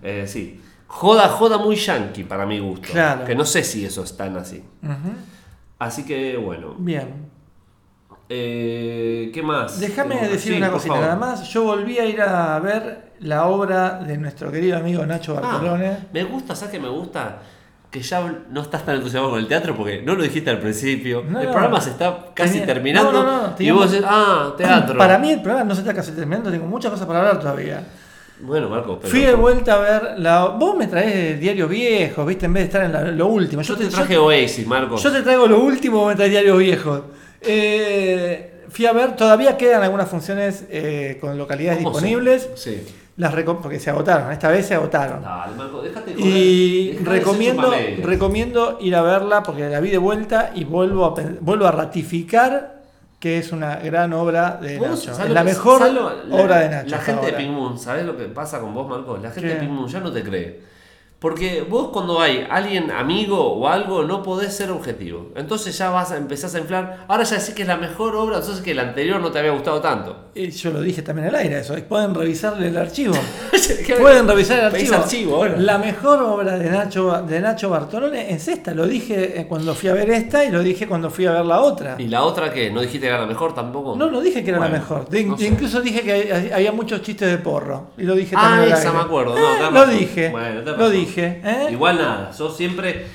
Eh, sí. Joda, joda muy yankee para mi gusto. Claro. Que no sé si eso es tan así. Ujú. Así que bueno. Bien. Eh, ¿Qué más? Déjame decir sí, una cosita nada más. Yo volví a ir a ver la obra de nuestro querido amigo Nacho Ah, Bartolone. me gusta, ¿sabes qué me gusta? Que ya no estás tan entusiasmado con el teatro porque no lo dijiste al principio. No, el no. programa se está casi Tenía- terminando. no, no, no, y vos decís, ah, teatro. Para mí el programa no se está casi terminando, tengo muchas cosas para hablar todavía. Bueno, Marco, pero. Fui de vuelta a ver la... Vos me traes diarios viejos, ¿viste? En vez de estar en la- lo último. Yo te traje Oasis, Marco. Yo te traigo lo último, vos me traes diarios viejos. Eh, fui a ver, todavía quedan algunas funciones eh, con localidades ¿Cómo se- disponibles. Sí. Las porque se agotaron, esta vez se agotaron. Dale, Marco, déjate joder. Y recomiendo, recomiendo ir a verla porque la vi de vuelta y vuelvo a, vuelvo a ratificar que es una gran obra de Nacho. ¿sabés Es lo la que- mejor sabés lo- la- obra de Nacho. La gente de. Pink Moon, ¿sabes lo que pasa con vos, Marco? La gente ¿Qué? de Pink Moon ya no te cree. Porque vos cuando hay alguien amigo o algo no podés ser objetivo. Entonces ya vas a empezás a inflar. Ahora ya decís que es la mejor obra, entonces que la anterior no te había gustado tanto. Y yo lo dije también al aire, eso. Pueden revisarle el archivo. Pueden revisar el archivo. archivo ahora. La mejor obra de Nacho, de Nacho Bartolone es esta. Lo dije eh, cuando fui a ver esta y lo dije cuando fui a ver la otra. ¿Y la otra que ¿No dijiste que era la mejor tampoco? No, no dije que era la Bueno, mejor. De- no sé. Incluso dije que había muchos chistes de porro. Y lo dije Ah, también. al esa me acuerdo. No, Eh, lo dije. Bueno, lo razón. Dije. ¿eh? Igual nada, sos siempre.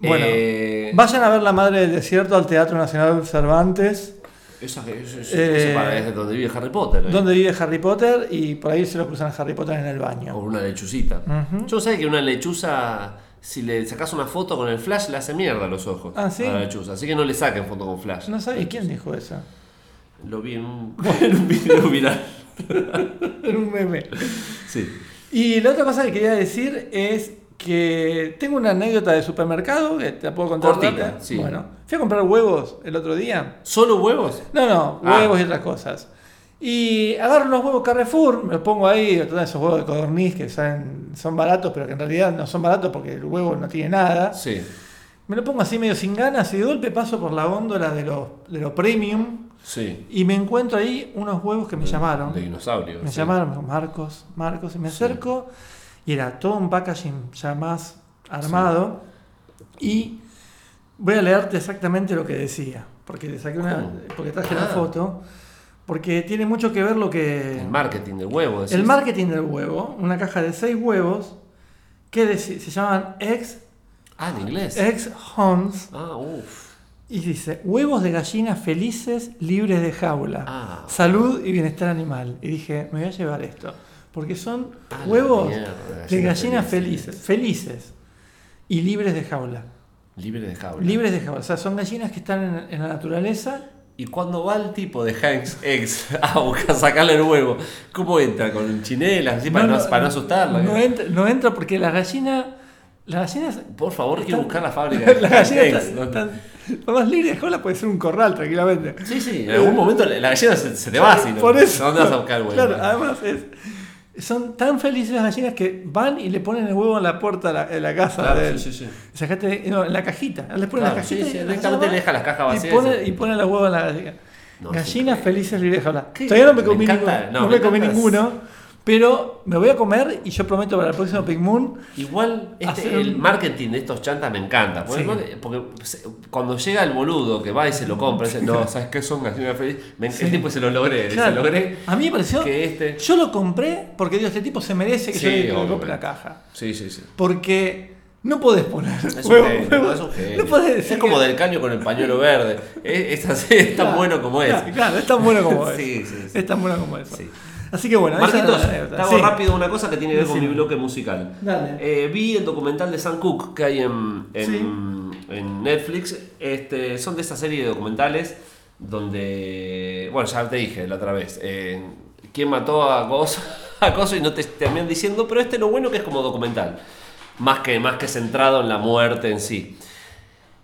Bueno, eh, vayan a ver La Madre del Desierto al Teatro Nacional Cervantes, Esa, eso, eso- Eh, es donde vive Harry Potter. ¿eh? donde vive Harry Potter, y por ahí se lo cruzan a Harry Potter en el O baño. una lechucita. Yo sé que una lechuza, si le sacas una foto con el flash, le hace mierda a los ojos Ah, ¿sí? a la lechuza. Así que no le saquen foto con flash. No sabía quién dijo eso. Lo vi en un, en un video viral. Era un meme. Sí. Y la otra cosa que quería decir es que tengo una anécdota de supermercado que te la puedo contar. Cortita, sí. Bueno, fui a comprar huevos el otro día. ¿Solo huevos? No, no, Ah. huevos y otras cosas. Y agarro los huevos Carrefour, me los pongo ahí, todos esos huevos de codorniz que son, son baratos, pero que en realidad no son baratos porque el huevo no tiene nada. Sí. Me lo pongo así medio sin ganas y de golpe paso por la góndola de los de premium Sí. y me encuentro ahí unos huevos que me llamaron. De dinosaurio. Me sí. llamaron Marcos, Marcos, y me acerco y era todo un packaging ya más armado. Y voy a leerte exactamente lo que decía, porque le saqué una, porque traje la Ah. foto, porque tiene mucho que ver lo que El marketing del huevo. decís. el marketing del huevo, una caja de seis huevos que se llaman ex Ah, en inglés. ex homes Ah, uff. y dice huevos de gallinas felices libres de jaula, Ah. salud y bienestar animal. Y dije, me voy a llevar esto, porque son Ah, la huevos mierda, de gallinas gallinas felices. felices, felices y libres de jaula. Libre de jaula. Libres de jaula, o sea, son gallinas que están en, en la naturaleza. Y cuando va el tipo de Hanks X a buscar sacarle el huevo, ¿cómo entra? ¿Con chinelas? Así para no, para no asustarla. No entra, no entra porque las gallinas, las gallinas Por favor, quiero buscar la fábrica de las gallinas están, ¿no? más libre de jaula puede ser un corral tranquilamente. Sí, sí, en algún momento la la gallina se, se te va ¿no? Por eso. ¿Dónde vas a buscar el huevo? Claro, además es, son tan felices las gallinas que van y le ponen el huevo en la puerta de la, de la casa. Claro, del- sí, sí, sí. Sacate- no, en la cajita. Les ponen Claro, la cajita sí, sí, y directamente le deja las cajas y vacías. pone, y pone los huevos en la gallina. No, Gallinas felices. ¿Qué? Todavía no me Me comí, ninguno, no, no me me comí ninguno, pero me voy a comer y yo prometo para el próximo Pig Moon Igual este, Hacer el un- marketing de estos chantas me encanta. Porque, Sí. porque se- cuando llega el boludo que va y se lo compra, dice, no, ¿sabes qué son gallinas felices? Me, Sí. El tipo se lo logré, Claro. logré A mí me pareció. que este... Yo lo compré porque digo, este tipo se merece que Sí, yo le compre la caja. Sí, sí, sí. Porque no podés poner Es un huevo- genio, huevo- no, es un genio. no podés decir Es como que- del caño con el pañuelo verde. Es, es así, es tan Claro, bueno como es. Claro, claro, es tan bueno como es. Sí, sí, sí. Es tan bueno como eso. Sí. Así que bueno, Marquitos, te hago Sí. rápido una cosa que tiene que ver con mi bloque musical. Eh, vi el documental de Sam Cooke que hay en, en, en Netflix. Este, son de esta serie de documentales donde, bueno, ya te dije la otra vez, eh, quién mató a Gozo, a Gozo y no te terminan diciendo, pero este lo bueno que es como documental, más que, más que centrado en la muerte en sí.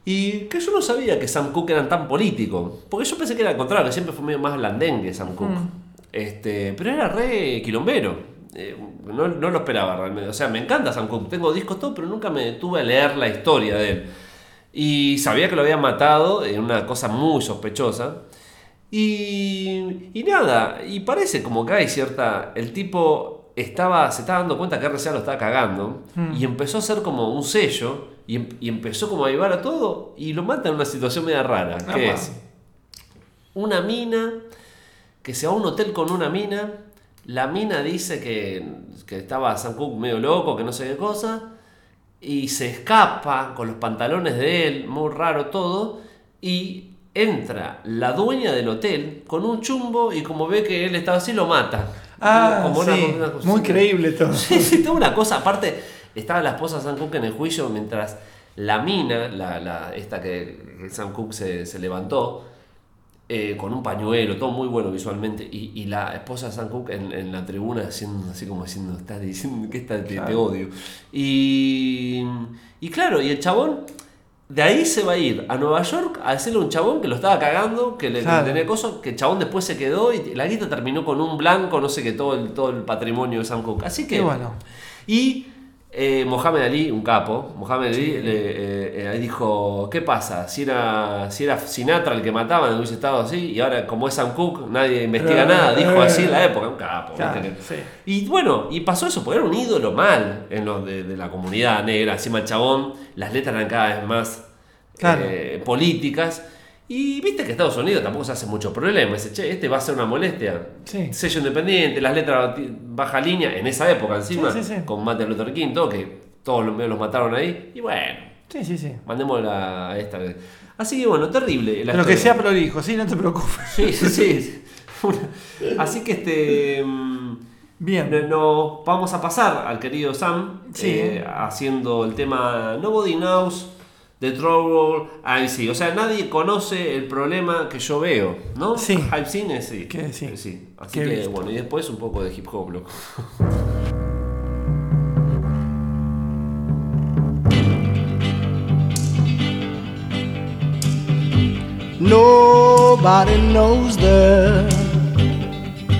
Y que yo no sabía que Sam Cooke era tan político. Porque yo pensé que era al contrario, que siempre fue medio más blandengue Sam Cooke. Este, pero era re quilombero. Eh, no, no lo esperaba realmente. O sea, me encanta Sam Cooke. Tengo discos todo, pero nunca me detuve a leer la historia de él. Y sabía que lo habían matado en una cosa muy sospechosa. Y, y nada, y parece como que hay cierta. El tipo estaba, se estaba dando cuenta que RCA lo estaba cagando y empezó a hacer como un sello y, em- y empezó como a llevar a todo y lo mata en una situación media rara. que Apa. es una mina que se va a un hotel con una mina. La mina dice que, que estaba Sam Cooke medio loco, que no sé qué cosa. Y se escapa con los pantalones de él, muy raro todo. Y entra la dueña del hotel con un chumbo y como ve que él estaba así, lo mata. Ah, Como sí, una muy creíble todo. Sí, sí, toda una cosa. Aparte, estaba la esposa de Sam Cooke en el juicio mientras la mina, la, la- esta que, Sam Cooke se, se levantó, eh, con un pañuelo, todo muy bueno visualmente, y, y la esposa de Sam Cooke en, en la tribuna haciendo así como diciendo, estás diciendo que está, te, te odio. Y, y claro, y el chabón de ahí se va a ir a Nueva York a decirle a un chabón que lo estaba cagando, que le, Claro. tenía cosas, que el chabón después se quedó y la guita terminó con un blanco, no sé qué, todo el, todo el patrimonio de Sam Cooke. Así que bueno. y eh, Mohamed Ali, un capo, Mohamed Ali le, eh, eh, dijo, ¿qué pasa? Si era, si era Sinatra el que mataban, hubiese estado así, y ahora como es Sam Cooke, nadie investiga Eh, nada, dijo eh. así en la época, un capo. Claro, ¿viste? sí. Y bueno, y pasó eso, porque era un ídolo mal en los de, de la comunidad negra, encima el chabón, las letras eran cada vez más Claro. eh, políticas. Y viste que Estados Unidos tampoco se hace mucho problema. Dice, che, este va a ser una molestia. Sí. Sello independiente, las letras baja línea, en esa época encima, Sí, sí, sí. con Martin Luther King, todo, que todos los medios los mataron ahí. Y bueno, Sí, sí, sí. mandémosla a esta. Así que bueno, terrible. la Pero que sea prolijo, sí, no te preocupes. Sí, sí, sí. Así que este. mm, Bien. no- Nos vamos a pasar al querido Sam Sí. eh, haciendo el tema Nobody Knows The Trouble I See. O sea, nadie conoce el problema que yo veo, ¿no? Sí. Hype Cine, sí. ¿Qué? Sí. sí. Así que, bueno, y después un poco de hip hop, loco. Nobody knows the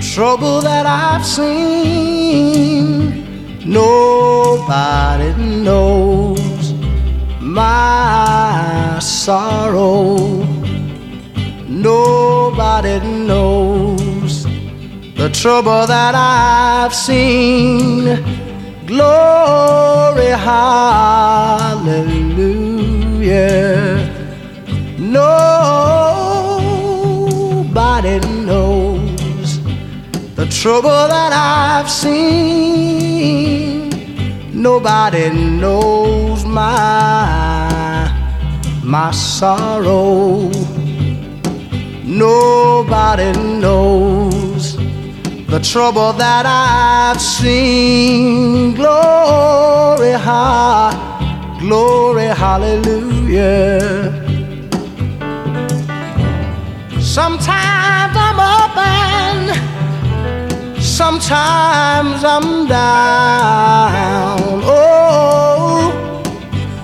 trouble that I've seen. Nobody knows. My sorrow. Nobody knows the trouble that I've seen. Glory, hallelujah. Nobody knows the trouble that I've seen. Nobody knows my my sorrow. Nobody knows the trouble that I've seen. Glory, ha, glory, hallelujah. Sometimes I'm up sometimes I'm down. Oh,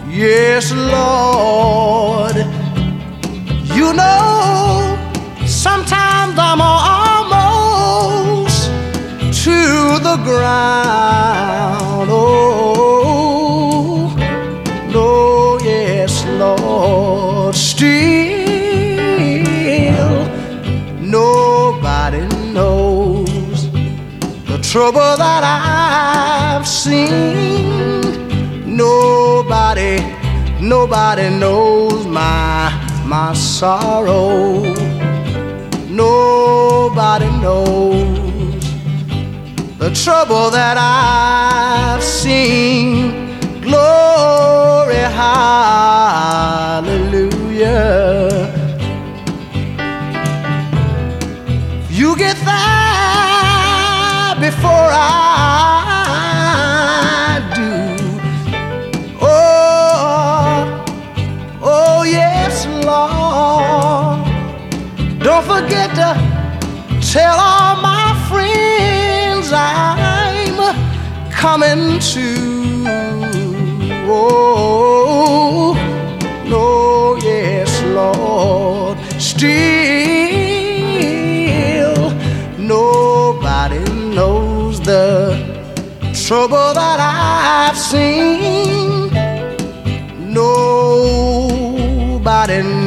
yes, Lord. You know, sometimes I'm almost to the ground. Trouble that I've seen. Nobody, nobody knows my my sorrow. Nobody knows the trouble that I've seen. Glory, hallelujah. To. Oh, no, yes, Lord. Still, nobody knows the trouble that I've seen. Nobody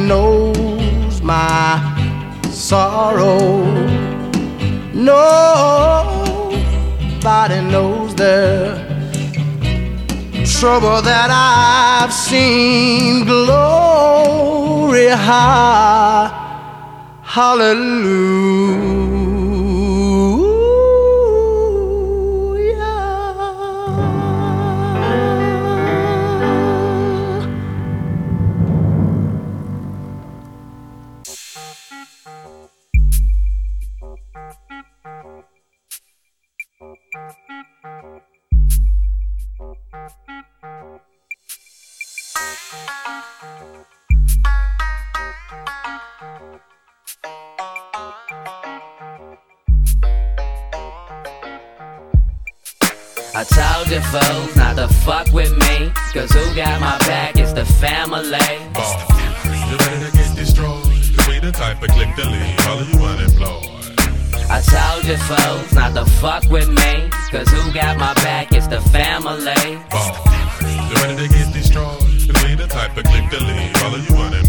knows my sorrow. Nobody knows the trouble that I've seen. Glory, ha, hallelujah. Got my back is the family. Boss, you ready to get destroyed? We the type of click to leave all of you unemployed. I told you fools not to fuck with me. Cause who got my back is the family. Boss, you ready to get destroyed? We the type of click to leave all of you unemployed.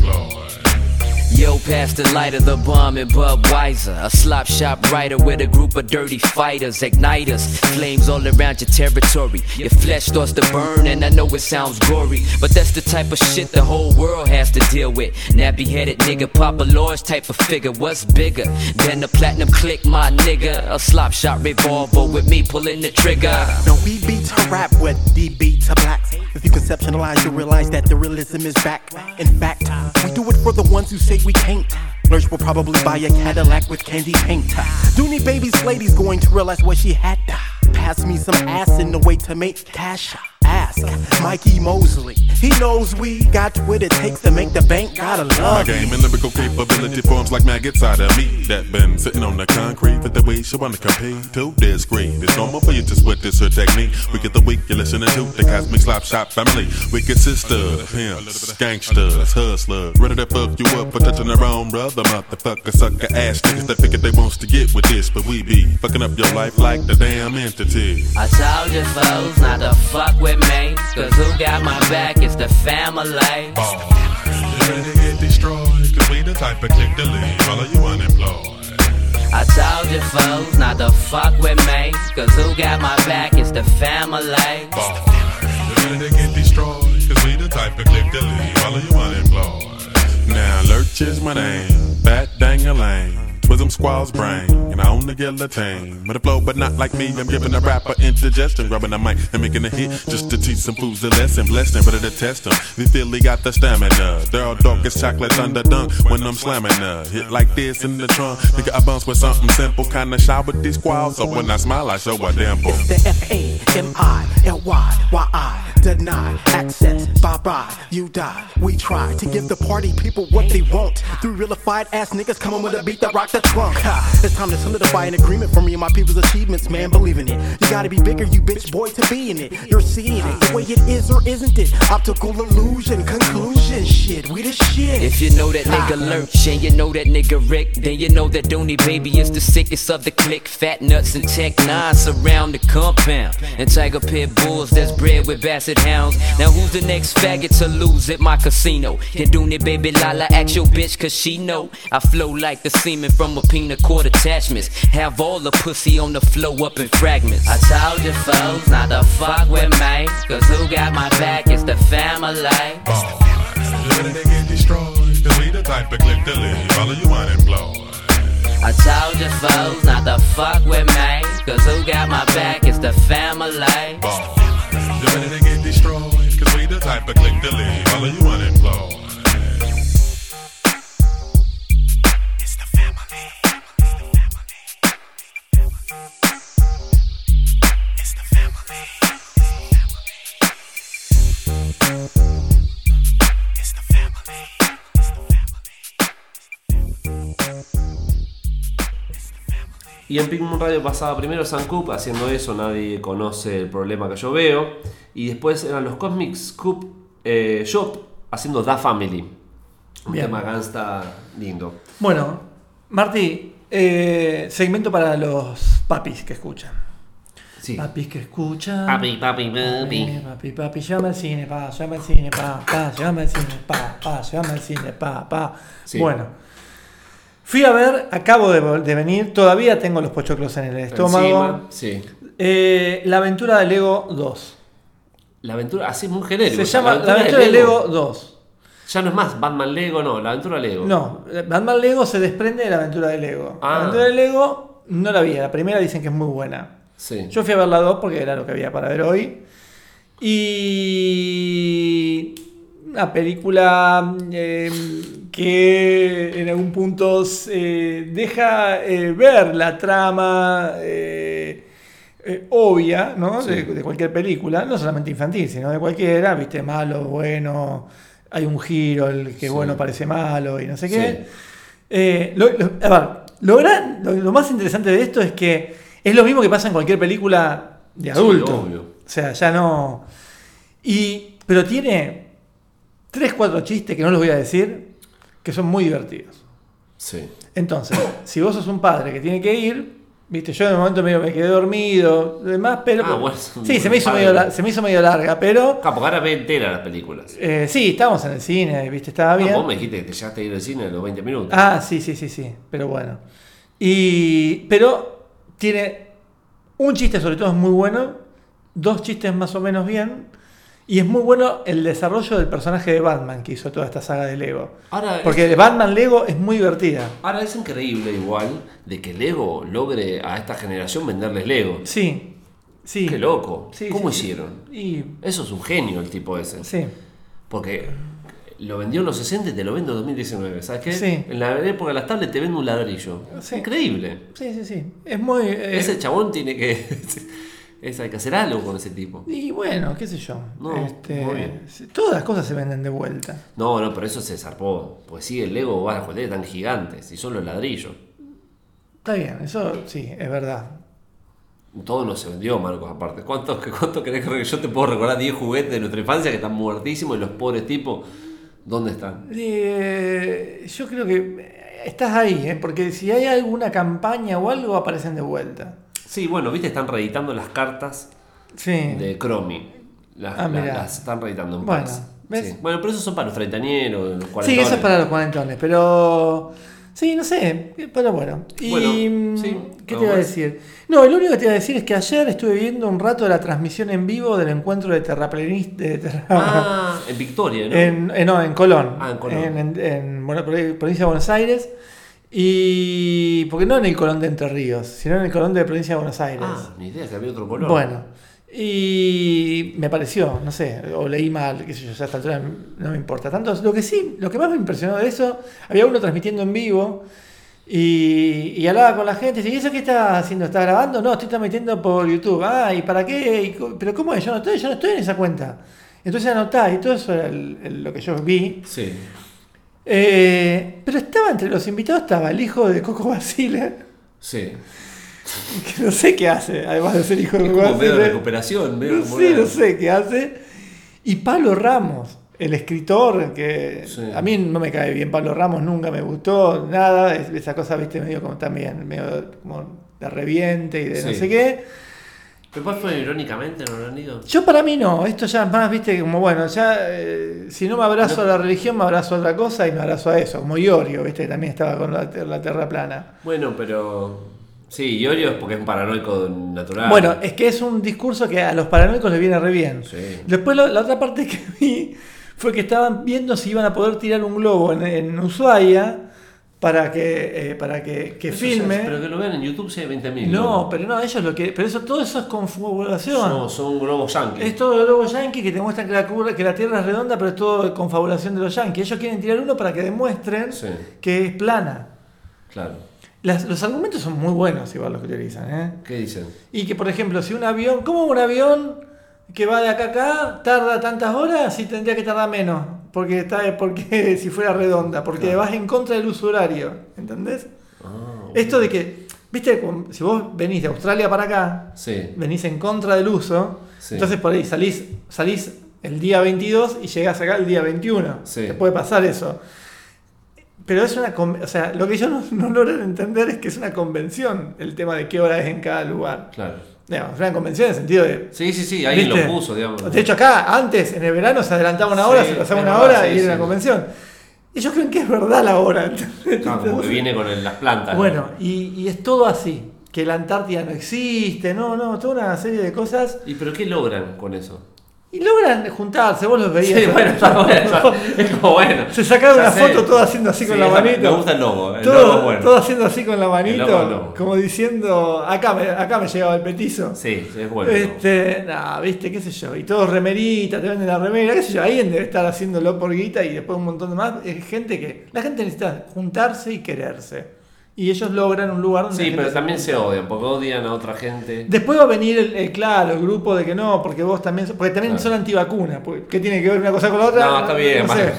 Yo, pass the light of the bomb and Budweiser. A slop shop writer with a group of dirty fighters, igniters, flames all around your territory. Your flesh starts to burn, and I know it sounds gory, but that's the type of shit the whole world has to deal with. Nappy headed nigga, Papa Lawrence type of figure. What's bigger than the platinum click, my nigga? A slop shot revolver with me pulling the trigger. No, we beat to rap with D beat to black. If you conceptualize, you realize that the realism is back. In fact, we do it for the ones who say we can't. Lurch will probably buy a Cadillac with candy paint. Dooney baby's lady's going to realize what she had. Pass me some ass in the way to make cash. Ass. Ask Mikey Mosley. He knows we got what it takes to make the bank. Gotta My love game and lyrical capability forms like maggots out of me that been sitting on the concrete for the way she wanna compete to this grade. It's normal for you to sweat this her technique. We get the weak, you're listening to the Cosmic Slop Shop family. Wicked sisters, pimps, gangsters, hustlers, ready to fuck you up for touching their own brother, motherfucker, sucker ass niggas that figure they wants to get with this, but we be fucking up your life like the damn entity. I told you folks not to fuck with me. Cause who got my back is the family. Boy, you ready to get destroyed? Cause we the type of click to leave all of you unemployed. I told you folks not to fuck with me. Cause who got my back is the family. Ready to get destroyed? Cause we the type of click to leave all of you unemployed. Now Lurch is my name, fat dang-a-lang. Twism squall's brain, and I own the guillotine. With a flow, but not like me. I'm giving a rapper indigestion, rubbing the mic and making a hit just to teach some fools a lesson. Bless them, ready to test them. We feel he got the stamina. They're all dark as chocolate dunk. when I'm slamming a hit like this in the trunk. Nigga, I bounce with something simple, kinda shy with these squalls. So when I smile, I show a dimple. It's The F A M I L Y Y I deny access. Bye bye, you die. We try to give the party people what they want. Three realified ass niggas coming with a beat that rock the trunk. Ha, it's time to solidify an agreement for me and my people's achievements, man. Believe in it. You gotta be bigger, you bitch boy, to be in it. You're seeing it the way it is or isn't it? Optical illusion, conclusion, shit. We the shit. If you know that nigga Lurch and you know that nigga Rick, then you know that Dooney Baby is the sickest of the clique. Fat nuts and tech nines surround the compound. And tiger pit bulls that's bred with basset hounds. Now who's the next faggot to lose at my casino? Can Dooney Baby Lala ask your bitch cause she know I flow like the semen from a peanut cord attachments. Have all the pussy on the flow up in fragments. I told you folks not to fuck with me. Cause who got my back is the family. You ready to get destroyed? Cause we the type of click to leave all of you unemployed. I told you folks not to fuck with me. Cause who got my back is the family. You ready to get destroyed? Cause we the type of click to leave all of you unemployed. Y en Pink Moon Radio pasaba primero San Coop haciendo eso, nadie conoce el problema que yo veo. Y después eran los Cosmic Scoop eh, Shop haciendo Da Family. Un Bien. tema gangsta lindo. Bueno, Marty, eh, segmento para los papis que escuchan. Sí. Papis que escuchan. Papi, papi, papi. Eh, Papi, papi, llama al cine, pa, llama al cine, pa, pa, llama al cine, pa, pa, llama al cine, pa, pa. Sí. Bueno, fui a ver, acabo de, de venir, todavía tengo los pochoclos en el estómago. Encima, sí. Eh, la aventura de Lego 2. La aventura, así muy genérico. Se llama La aventura de Lego 2. Ya no es más Batman Lego, no, la aventura Lego. No, Batman Lego se desprende de la aventura de Lego. Ah. La aventura de Lego no la vi, la primera dicen que es muy buena. Sí. Yo fui a ver la 2 porque era lo que había para ver hoy. Y. Una película eh, que en algún punto eh, deja eh, ver la trama eh, eh, obvia ¿no? Sí. de, de cualquier película, no solamente infantil, sino de cualquiera, viste, malo, bueno, hay un giro, el que Sí. bueno parece malo y no sé Sí. qué. Eh, lo, lo- a ver, lo, gran- lo- lo más interesante de esto es que es lo mismo que pasa en cualquier película de Sí, adulto. obvio. O sea, ya no. Y, pero tiene 3, 4 chistes que no los voy a decir, que son muy divertidos. Sí. Entonces, si vos sos un padre que tiene que ir, viste, yo en el momento medio me quedé dormido, demás, pero. Ah, bueno, sí, se me, hizo medio, la- se me hizo medio larga, pero. Ah, porque ahora ve entera las películas. eh, sí, estábamos en el cine, viste, estaba Ah, bien. vos me dijiste que te llegaste a ir al cine a los 20 minutos. Ah, sí, sí, sí, sí. Pero bueno. Y. Pero tiene un chiste, sobre todo, es muy bueno. Dos chistes más o menos bien. Y es muy bueno el desarrollo del personaje de Batman que hizo toda esta saga de Lego. Ahora, Porque es, Batman Lego es muy divertida. ahora es increíble igual de que Lego logre a esta generación venderles Lego. Sí. Sí. Qué loco. Sí, ¿Cómo sí, hicieron? Y. Eso es un genio el tipo ese. Sí. Porque lo vendió en los 60 y te lo vendo en 2019. ¿Sabes qué? Sí. En la época de las tablets te vende un ladrillo. Sí. Increíble. Sí, sí, sí. Es muy. eh, Ese chabón tiene que. Es, hay que hacer algo con ese tipo. Y bueno, qué sé yo. No, Este, muy bien. Todas las cosas se venden de vuelta. No, no, pero eso se zarpó. Pues sí, el Lego va a joder tan gigantes y son los ladrillos. Está bien, eso sí, es verdad. Todo no se vendió, Marcos, aparte. ¿Cuánto, cuánto querés que yo te puedo recordar 10 juguetes de nuestra infancia que están muertísimos y los pobres tipos, ¿dónde están? Eh, yo creo que estás ahí, ¿eh? porque si hay alguna campaña o algo, aparecen de vuelta. Sí, bueno, viste, están reeditando las cartas Sí. de Cromi. Las, Ah, las- están reeditando en Bueno. Sí. Bueno, pero esos son para los treintañeros, los Sí, cuarentones. eso es para los cuarentones, pero. Sí, no sé, pero bueno. Y, Bueno, sí, ¿Qué te iba a decir? No, lo único que te iba a decir es que ayer estuve viendo un rato de la transmisión en vivo del encuentro de terraplanistas. De terra- Ah, en Victoria, ¿no? en, eh, no, en Colón. Ah, en Colón. En, en- en, bueno, provincia de Buenos Aires. Y. Porque no en el Colón de Entre Ríos, sino en el Colón de provincia de Buenos Aires. Ah, ni idea que había otro color. Bueno, y me pareció, no sé, o leí mal, qué sé yo, ya a esta altura no me importa tanto. Lo que sí, lo que más me impresionó de eso, había uno transmitiendo en vivo y, y hablaba con la gente, y ¿y eso qué está haciendo? ¿Está grabando? No, estoy transmitiendo por YouTube. Ah, ¿y para qué? ¿Y ¿Pero cómo es? Yo no estoy, yo no estoy en esa cuenta. Entonces anotá, y todo eso era el- el- lo que yo vi. Sí. Eh, pero estaba entre los invitados, estaba el hijo de Coco Basile, Sí. que no sé qué hace, además de ser hijo de Coco como medio de Basile. recuperación, medio No sé, no sé qué hace. Y Pablo Ramos, el escritor, que Sí. a mí no me cae bien Pablo Ramos, nunca me gustó, nada, es- esa cosa, viste, medio como también, medio como de reviente y de no sé qué. ¿Pero cuál fue irónicamente, no lo han ido? Yo para mí no, esto ya es más, viste, como bueno, ya eh, si no me abrazo a la religión, me abrazo a otra cosa y me abrazo a eso, como Iorio, viste, que también estaba con la, la tierra plana. Bueno, pero. Sí, Iorio es porque es un paranoico natural. Bueno, es que es un discurso que a los paranoicos les viene re bien. Sí. Después lo- la otra parte que vi fue que estaban viendo si iban a poder tirar un globo en, en Ushuaia para que, eh, para que, que filme. Pero que lo vean en YouTube si hay 20.000. no, pero no, ellos lo que. Pero eso, todo eso es confabulación. No, son globos yankees. Es todo globo yankee que te muestran que la, curva- que la Tierra es redonda, pero es todo confabulación de los yankees. Ellos quieren tirar uno para que demuestren Sí. que es plana. Claro. Las- los argumentos son muy buenos, igual los que utilizan, ¿eh? ¿Qué dicen? Y que, por ejemplo, si un avión, ¿cómo un avión que va de acá a acá tarda tantas horas y tendría que tardar menos? Porque, está, porque si fuera redonda, porque vas en contra del uso horario, ¿entendés? Ah, Esto de que, viste, si vos venís de Australia para acá, Sí. venís en contra del uso, Sí. entonces por ahí salís, salís el día 22 y llegás acá el día 21. Sí. Te puede pasar eso. Pero es una. O sea, lo que yo no, no logro entender es que es una convención el tema de qué hora es en cada lugar. Claro. Digamos, una convención en el sentido de. Sí, sí, sí, alguien ¿viste? lo puso, digamos. De hecho, acá, antes, en el verano, se adelantaba una hora, Sí, se pasaba una hora sí, y era sí. una convención. Ellos creen que es verdad la hora. Claro, como que viene con el- las plantas. ¿no? Bueno, y, y es todo así. Que la Antártida no existe, no, no, toda una serie de cosas. ¿Y pero qué logran con eso? Y logran juntarse, vos los veías. Sí, bueno, está bueno. Es como bueno. Se sacaron una sé. foto todo haciendo así con la manito. Me gusta el logo. El todo, bueno. haciendo así con la manito, El el como diciendo, acá me, acá me llegaba el petizo. Sí, es bueno. Este, nah, viste, qué sé yo, y todos remeritas, te venden la remera, qué sé yo, alguien debe estar haciéndolo por guita y después un montón de más. Es gente que, la gente necesita juntarse y quererse. Y ellos logran un lugar donde Sí, pero también se odian, porque odian a otra gente. Después va a venir el, el- claro, el grupo de que no, porque vos también, porque también Claro. son antivacunas, ¿qué tiene que ver una cosa con la otra? No, está bien, No sé.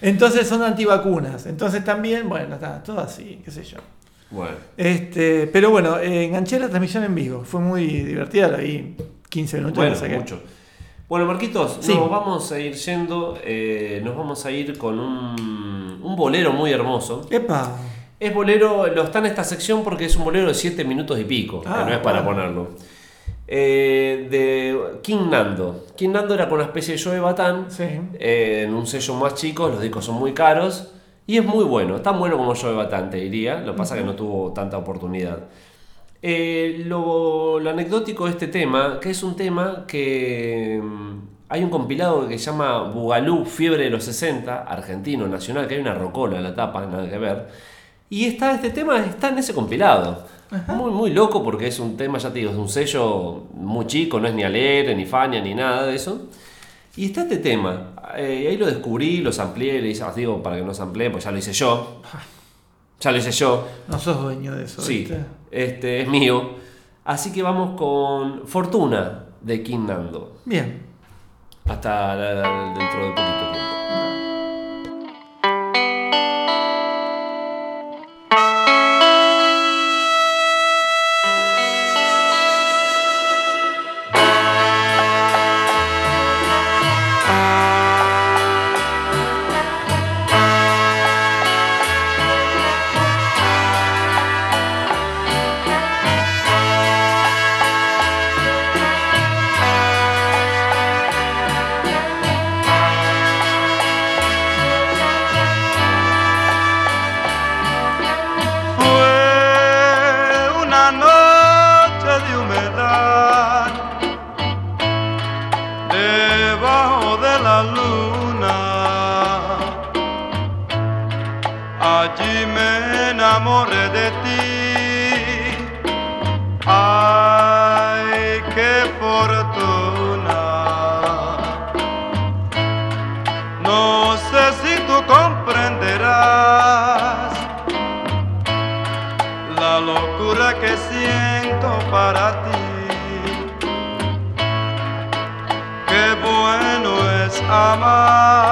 Entonces son antivacunas, entonces también, bueno, está todo así, qué sé yo. Bueno. Este, pero bueno, eh, enganché la transmisión en vivo, fue muy divertida, la vi 15 minutos Bueno, mucho. Bueno, Marquitos, Sí. nos vamos a ir yendo. eh, nos vamos a ir con un, un bolero muy hermoso. Epa, Es bolero, lo está en esta sección porque es un bolero de 7 minutos y pico, Ah, que no es para bueno. ponerlo. Eh, de King Nando. King Nando era con una especie de Joe Batán. sí. eh, en un sello más chico, los discos son muy caros. Y es muy bueno, tan bueno como Joe Batán, te diría. Lo que pasa es que no tuvo tanta oportunidad. Eh, lo, lo anecdótico de este tema, que es un tema que mm, hay un compilado que se llama Bugalú, Fiebre de los 60, argentino, nacional, que hay una rocola en la tapa, nada que ver. Y está, este tema está en ese compilado. Muy, muy loco porque es un tema, ya te digo, es un sello muy chico, no es ni Alegre, ni Fania, ni nada de eso. Y está este tema. Eh, ahí lo descubrí, lo amplié, le hice, ah, digo, para que no se amplíe, pues ya lo hice yo. Ya lo hice yo. No sos dueño de eso. Sí, este es mío. Así que vamos con Fortuna de King Nando. Bien. Hasta dentro de poquito tiempo. enamoré de ti. Ay, qué fortuna. No sé si tú comprenderás la locura que siento para ti. Qué bueno es amar.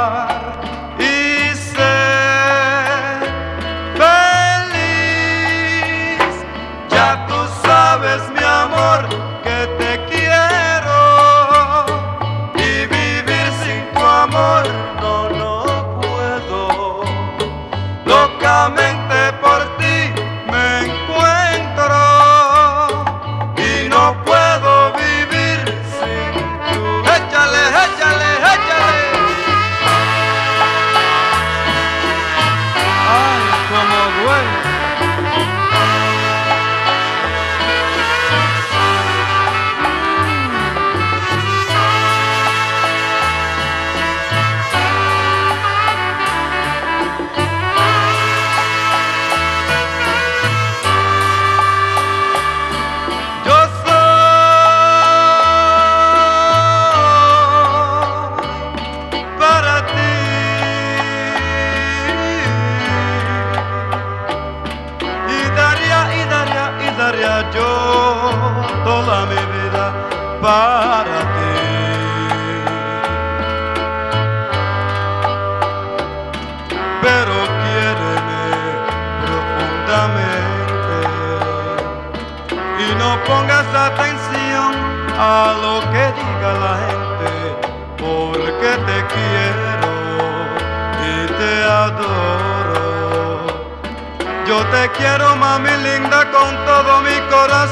lloras